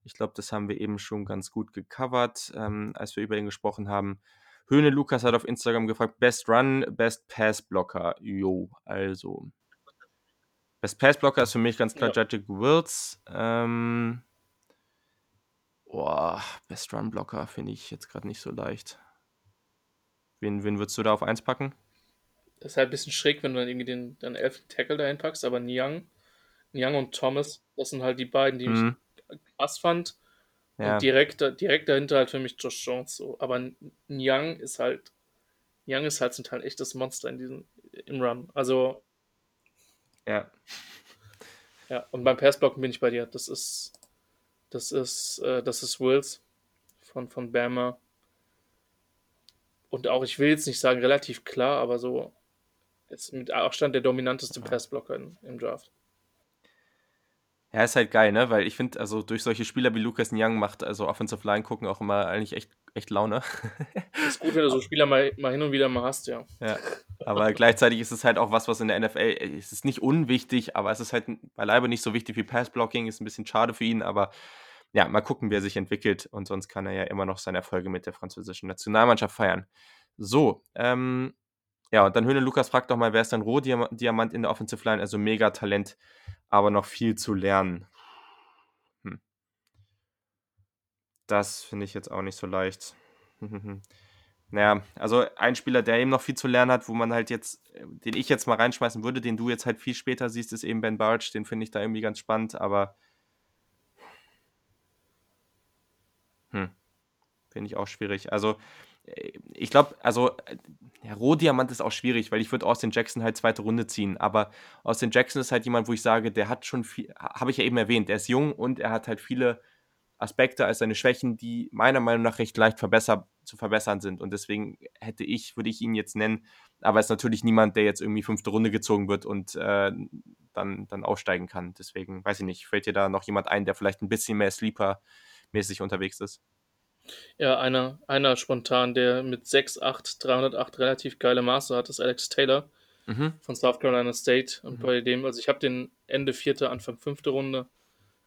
Ich glaube, das haben wir eben schon ganz gut gecovert, ähm, als wir über ihn gesprochen haben. Höhne Lukas hat auf Instagram gefragt: Best Run, Best Pass Blocker. Jo, also. Best Pass Blocker ist für mich ganz klar ja. Jadrick Wills. Ähm, Boah, Best Run Blocker finde ich jetzt gerade nicht so leicht. Wen, wen würdest du da auf 1 packen? Das ist halt ein bisschen schräg, wenn du dann irgendwie den, den elften Tackle dahin packst, aber Niang, Niang und Thomas, das sind halt die beiden, die mhm. ich krass fand. Ja. Und direkt, direkt dahinter halt für mich Josh Jones so. Aber Niang ist halt, Niang ist halt zum Teil ein echtes Monster in diesem, im Run. Also. Ja. Ja, und beim Passblocken bin ich bei dir. Das ist, das ist, äh, das ist Wills von, von Bama. Und auch, ich will jetzt nicht sagen relativ klar, aber so ist mit Abstand der dominanteste Passblocker in, im Draft. Ja, ist halt geil, ne? Weil ich finde, also durch solche Spieler wie Lucas Young macht also Offensive Line gucken auch immer eigentlich echt, echt Laune. ist gut, wenn du so Spieler mal, mal hin und wieder mal hast, ja. Ja, aber gleichzeitig ist es halt auch was, was in der NFL, es ist nicht unwichtig, aber es ist halt beileibe nicht so wichtig wie Passblocking, ist ein bisschen schade für ihn, aber ja, mal gucken, wie er sich entwickelt und sonst kann er ja immer noch seine Erfolge mit der französischen Nationalmannschaft feiern. So, ähm, ja, und dann Höhne Lukas fragt doch mal, wer ist dein Rohdiamant in der Offensive Line? Also mega Talent, aber noch viel zu lernen. Hm. Das finde ich jetzt auch nicht so leicht. naja, also ein Spieler, der eben noch viel zu lernen hat, wo man halt jetzt, den ich jetzt mal reinschmeißen würde, den du jetzt halt viel später siehst, ist eben Ben Barge. Den finde ich da irgendwie ganz spannend, aber hm, finde ich auch schwierig. Also äh, ich glaube, also ja, Rohdiamant ist auch schwierig, weil ich würde Austin Jackson halt zweite Runde ziehen. Aber Austin Jackson ist halt jemand, wo ich sage, der hat schon viel, habe ich ja eben erwähnt, der ist jung und er hat halt viele Aspekte als seine Schwächen, die meiner Meinung nach recht leicht verbesser, zu verbessern sind. Und deswegen hätte ich, würde ich ihn jetzt nennen. Aber es ist natürlich niemand, der jetzt irgendwie fünfte Runde gezogen wird und äh, dann, dann aufsteigen kann. Deswegen weiß ich nicht, fällt dir da noch jemand ein, der vielleicht ein bisschen mehr Sleeper-mäßig unterwegs ist? Ja, einer, einer spontan, der mit 6'8, 308 relativ geile Maße hat, ist Alex Taylor mhm. von South Carolina State. Und mhm. bei dem, also ich habe den Ende vierte, Anfang fünfte Runde.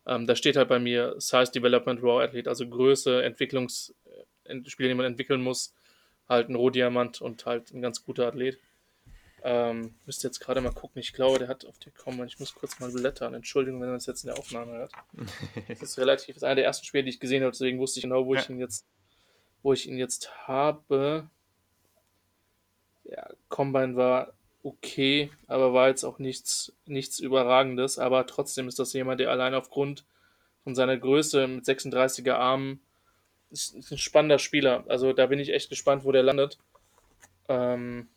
Ähm, da steht halt bei mir Size Development Raw Athlete, also Größe, Entwicklungs, äh, Spieler, die man entwickeln muss, halt ein Rohdiamant und halt ein ganz guter Athlet. Ähm, müsste jetzt gerade mal gucken. Ich glaube, der hat auf der Combine. Ich muss kurz mal blättern. Entschuldigung, wenn man das jetzt in der Aufnahme hört. das ist relativ, das ist einer der ersten Spiele, die ich gesehen habe. Deswegen wusste ich genau, wo ja. ich ihn jetzt, wo ich ihn jetzt habe. Ja, Combine war okay, aber war jetzt auch nichts, nichts Überragendes. Aber trotzdem ist das jemand, der allein aufgrund von seiner Größe mit 36er Armen ist, ist ein spannender Spieler. Also da bin ich echt gespannt, wo der landet. Ähm,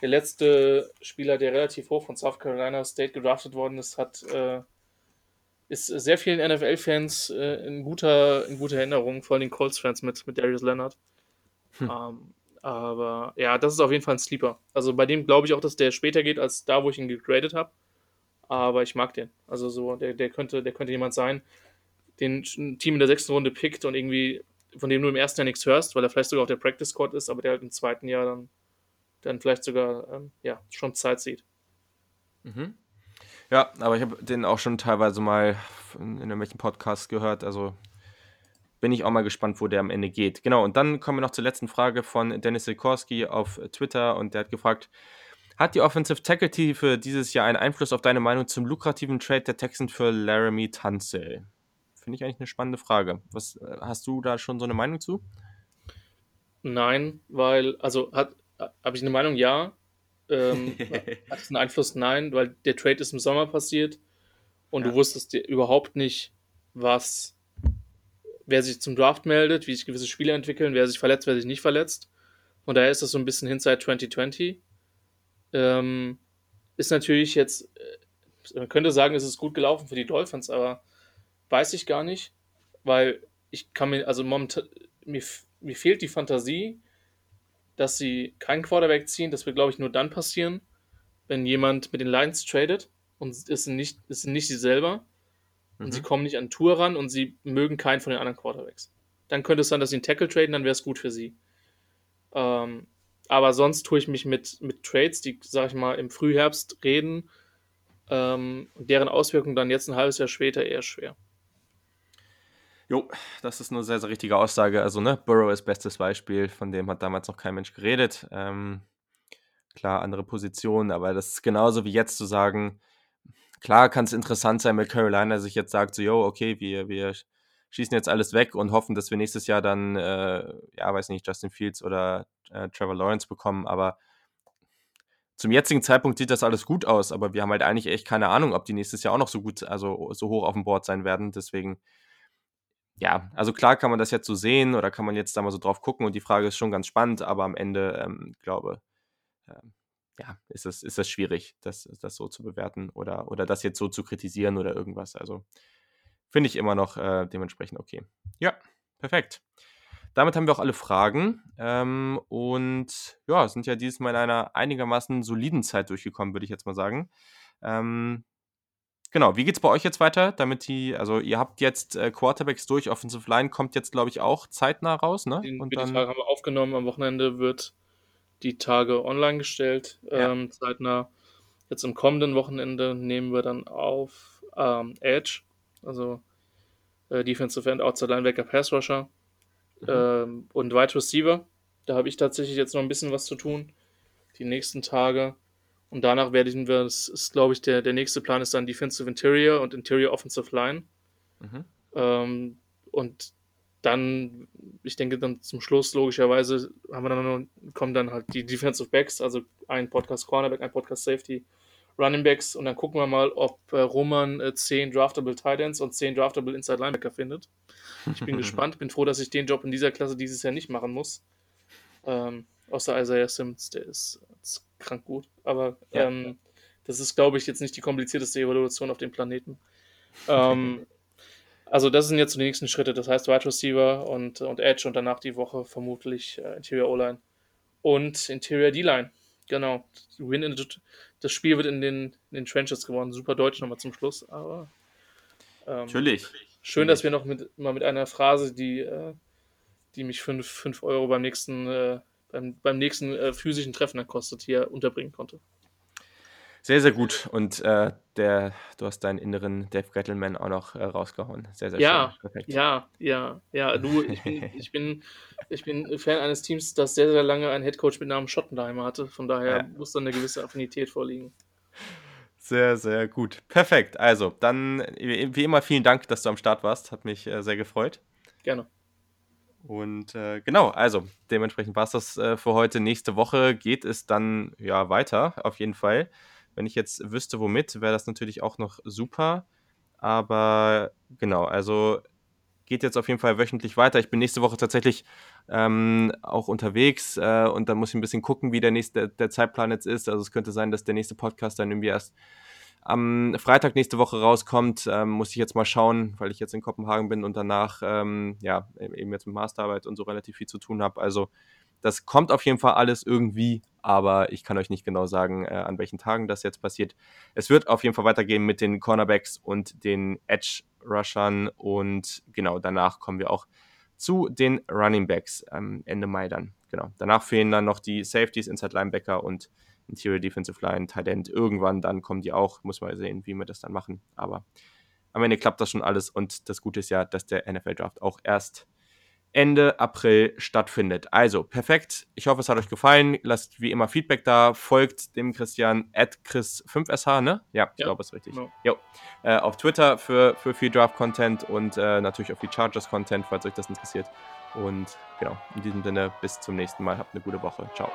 der letzte Spieler, der relativ hoch von South Carolina State gedraftet worden ist, hat äh, ist sehr vielen NFL-Fans äh, in, guter, in guter Erinnerung, vor allem den Colts-Fans mit, mit Darius Leonard. Hm. Ähm, aber ja, das ist auf jeden Fall ein Sleeper. Also bei dem glaube ich auch, dass der später geht als da, wo ich ihn gegradet habe. Aber ich mag den. Also so, der, der, könnte, der könnte jemand sein, den ein Team in der sechsten Runde pickt und irgendwie, von dem du im ersten Jahr nichts hörst, weil er vielleicht sogar auf der Practice Squad ist, aber der halt im zweiten Jahr dann dann vielleicht sogar ähm, ja, schon Zeit sieht. Mhm. Ja, aber ich habe den auch schon teilweise mal in irgendwelchen Podcasts gehört. Also bin ich auch mal gespannt, wo der am Ende geht. Genau, und dann kommen wir noch zur letzten Frage von Dennis Sikorski auf Twitter und der hat gefragt, hat die Offensive Tackle für dieses Jahr einen Einfluss auf deine Meinung zum lukrativen Trade der Texans für Laramie Tunsil? Finde ich eigentlich eine spannende Frage. Was äh, hast du da schon so eine Meinung zu? Nein, weil, also habe ich eine Meinung, ja. Ähm, hat es einen Einfluss? Nein, weil der Trade ist im Sommer passiert und ja. du wusstest dir überhaupt nicht, was, wer sich zum Draft meldet, wie sich gewisse Spiele entwickeln, wer sich verletzt, wer sich nicht verletzt. Und daher ist das so ein bisschen Hindsight 2020. Ähm, ist natürlich jetzt, äh, man könnte sagen, es ist gut gelaufen für die Dolphins, aber weiß ich gar nicht, weil ich kann mir, also momentan, mir, mir fehlt die Fantasie, dass sie keinen Quarterback ziehen. Das wird, glaube ich, nur dann passieren, wenn jemand mit den Lions tradet und es sind nicht, es sind nicht sie selber und mhm. sie kommen nicht an Tour ran und sie mögen keinen von den anderen Quarterbacks. Dann könnte es sein, dass sie einen Tackle traden, dann wäre es gut für sie. Ähm, aber sonst tue ich mich mit, mit Trades, die, sag ich mal, im Frühherbst reden ähm, und deren Auswirkungen dann jetzt ein halbes Jahr später eher schwer. Jo, das ist eine sehr, sehr richtige Aussage. Also, ne, Burrow ist bestes Beispiel, von dem hat damals noch kein Mensch geredet. Ähm, klar, andere Positionen, aber das ist genauso wie jetzt zu sagen, klar kann es interessant sein, wenn Carolina sich jetzt sagt, so, yo, okay, wir, wir schießen jetzt alles weg und hoffen, dass wir nächstes Jahr dann, äh, ja, weiß nicht, Justin Fields oder äh, Trevor Lawrence bekommen, aber zum jetzigen Zeitpunkt sieht das alles gut aus, aber wir haben halt eigentlich echt keine Ahnung, ob die nächstes Jahr auch noch so gut, also so hoch auf dem Board sein werden. Deswegen, ja, also klar kann man das jetzt so sehen oder kann man jetzt da mal so drauf gucken und die Frage ist schon ganz spannend, aber am Ende, ähm, glaube, ähm, ja, ist das, ist das schwierig, das, das so zu bewerten oder, oder das jetzt so zu kritisieren oder irgendwas. Also finde ich immer noch äh, dementsprechend okay. Ja, perfekt. Damit haben wir auch alle Fragen ähm, und ja, sind ja dieses Mal in einer einigermaßen soliden Zeit durchgekommen, würde ich jetzt mal sagen. Ähm, genau, wie geht es bei euch jetzt weiter? Damit die, also ihr habt jetzt äh, Quarterbacks durch, Offensive Line kommt jetzt, glaube ich, auch zeitnah raus, ne? Den, und dann, die Tage haben wir aufgenommen, am Wochenende wird die Tage online gestellt, ja. ähm, zeitnah. Jetzt am kommenden Wochenende nehmen wir dann auf ähm, Edge, also äh, Defensive End, Outside Linebacker, Pass Rusher mhm. ähm, und Wide Receiver. Da habe ich tatsächlich jetzt noch ein bisschen was zu tun, die nächsten Tage. Und danach werden wir, das ist glaube ich, der, der nächste Plan ist dann Defensive Interior und Interior Offensive Line. Mhm. Ähm, und dann, ich denke, dann zum Schluss, logischerweise, haben wir dann noch, kommen dann halt die Defensive Backs, also ein Podcast Cornerback, ein Podcast Safety, Running Backs und dann gucken wir mal, ob äh, Roman äh, 10 Draftable Titans und 10 Draftable Inside Linebacker findet. Ich bin gespannt, bin froh, dass ich den Job in dieser Klasse dieses Jahr nicht machen muss. Ähm, außer Isaiah Sims, der ist, ist krank gut. Aber ja. ähm, das ist, glaube ich, jetzt nicht die komplizierteste Evaluation auf dem Planeten. Ähm, also, das sind jetzt die nächsten Schritte. Das heißt, Wide Receiver und, und Edge und danach die Woche vermutlich äh, Interior O-Line und Interior D-Line. Genau. Win das Spiel wird in den, in den Trenches gewonnen. Super deutsch nochmal zum Schluss, aber. Ähm, Natürlich. Schön, dass wir noch mit, mal mit einer Phrase, die, äh, die mich 5 Euro beim nächsten, äh, beim, beim nächsten äh, physischen Treffen dann kostet, hier unterbringen konnte. Sehr, sehr gut. Und äh, der, du hast deinen inneren Dave Gettleman auch noch äh, rausgehauen. Sehr, sehr ja, schön. Perfekt. Ja, ja, ja. Du, ich bin, ich, bin, ich bin Fan eines Teams, das sehr, sehr lange einen Headcoach mit Namen Schottenheimer hatte. Von daher ja. muss da eine gewisse Affinität vorliegen. Sehr, sehr gut. Perfekt. Also, dann wie immer vielen Dank, dass du am Start warst. Hat mich äh, sehr gefreut. Gerne. Und äh, genau, also dementsprechend war es das äh, für heute. Nächste Woche geht es dann ja weiter, auf jeden Fall. Wenn ich jetzt wüsste, womit, wäre das natürlich auch noch super. Aber genau, also geht jetzt auf jeden Fall wöchentlich weiter. Ich bin nächste Woche tatsächlich ähm, auch unterwegs äh, und dann muss ich ein bisschen gucken, wie der nächste der Zeitplan jetzt ist. Also es könnte sein, dass der nächste Podcast dann irgendwie erst am Freitag nächste Woche rauskommt. Ähm, muss ich jetzt mal schauen, weil ich jetzt in Kopenhagen bin und danach ähm, ja eben jetzt mit Masterarbeit und so relativ viel zu tun habe. Also das kommt auf jeden Fall alles irgendwie, aber ich kann euch nicht genau sagen, äh, an welchen Tagen das jetzt passiert. Es wird auf jeden Fall weitergehen mit den Cornerbacks und den Edge-Rushern und genau, danach kommen wir auch zu den Running Backs ähm, Ende Mai dann. Genau. Danach fehlen dann noch die Safeties, Inside Linebacker und Interior Defensive Line, Tight End. Irgendwann dann kommen die auch. Muss mal sehen, wie wir das dann machen. Aber am Ende klappt das schon alles. Und das Gute ist ja, dass der NFL Draft auch erst Ende April stattfindet. Also, perfekt. Ich hoffe, es hat euch gefallen. Lasst wie immer Feedback da. Folgt dem Christian at Chris5sh, ne? Ja, ich ja, glaube, es ist richtig. Genau. Jo. Äh, auf Twitter für, für viel Draft-Content und äh, natürlich auch viel Chargers-Content, falls euch das interessiert. Und genau, in diesem Sinne, bis zum nächsten Mal. Habt eine gute Woche. Ciao.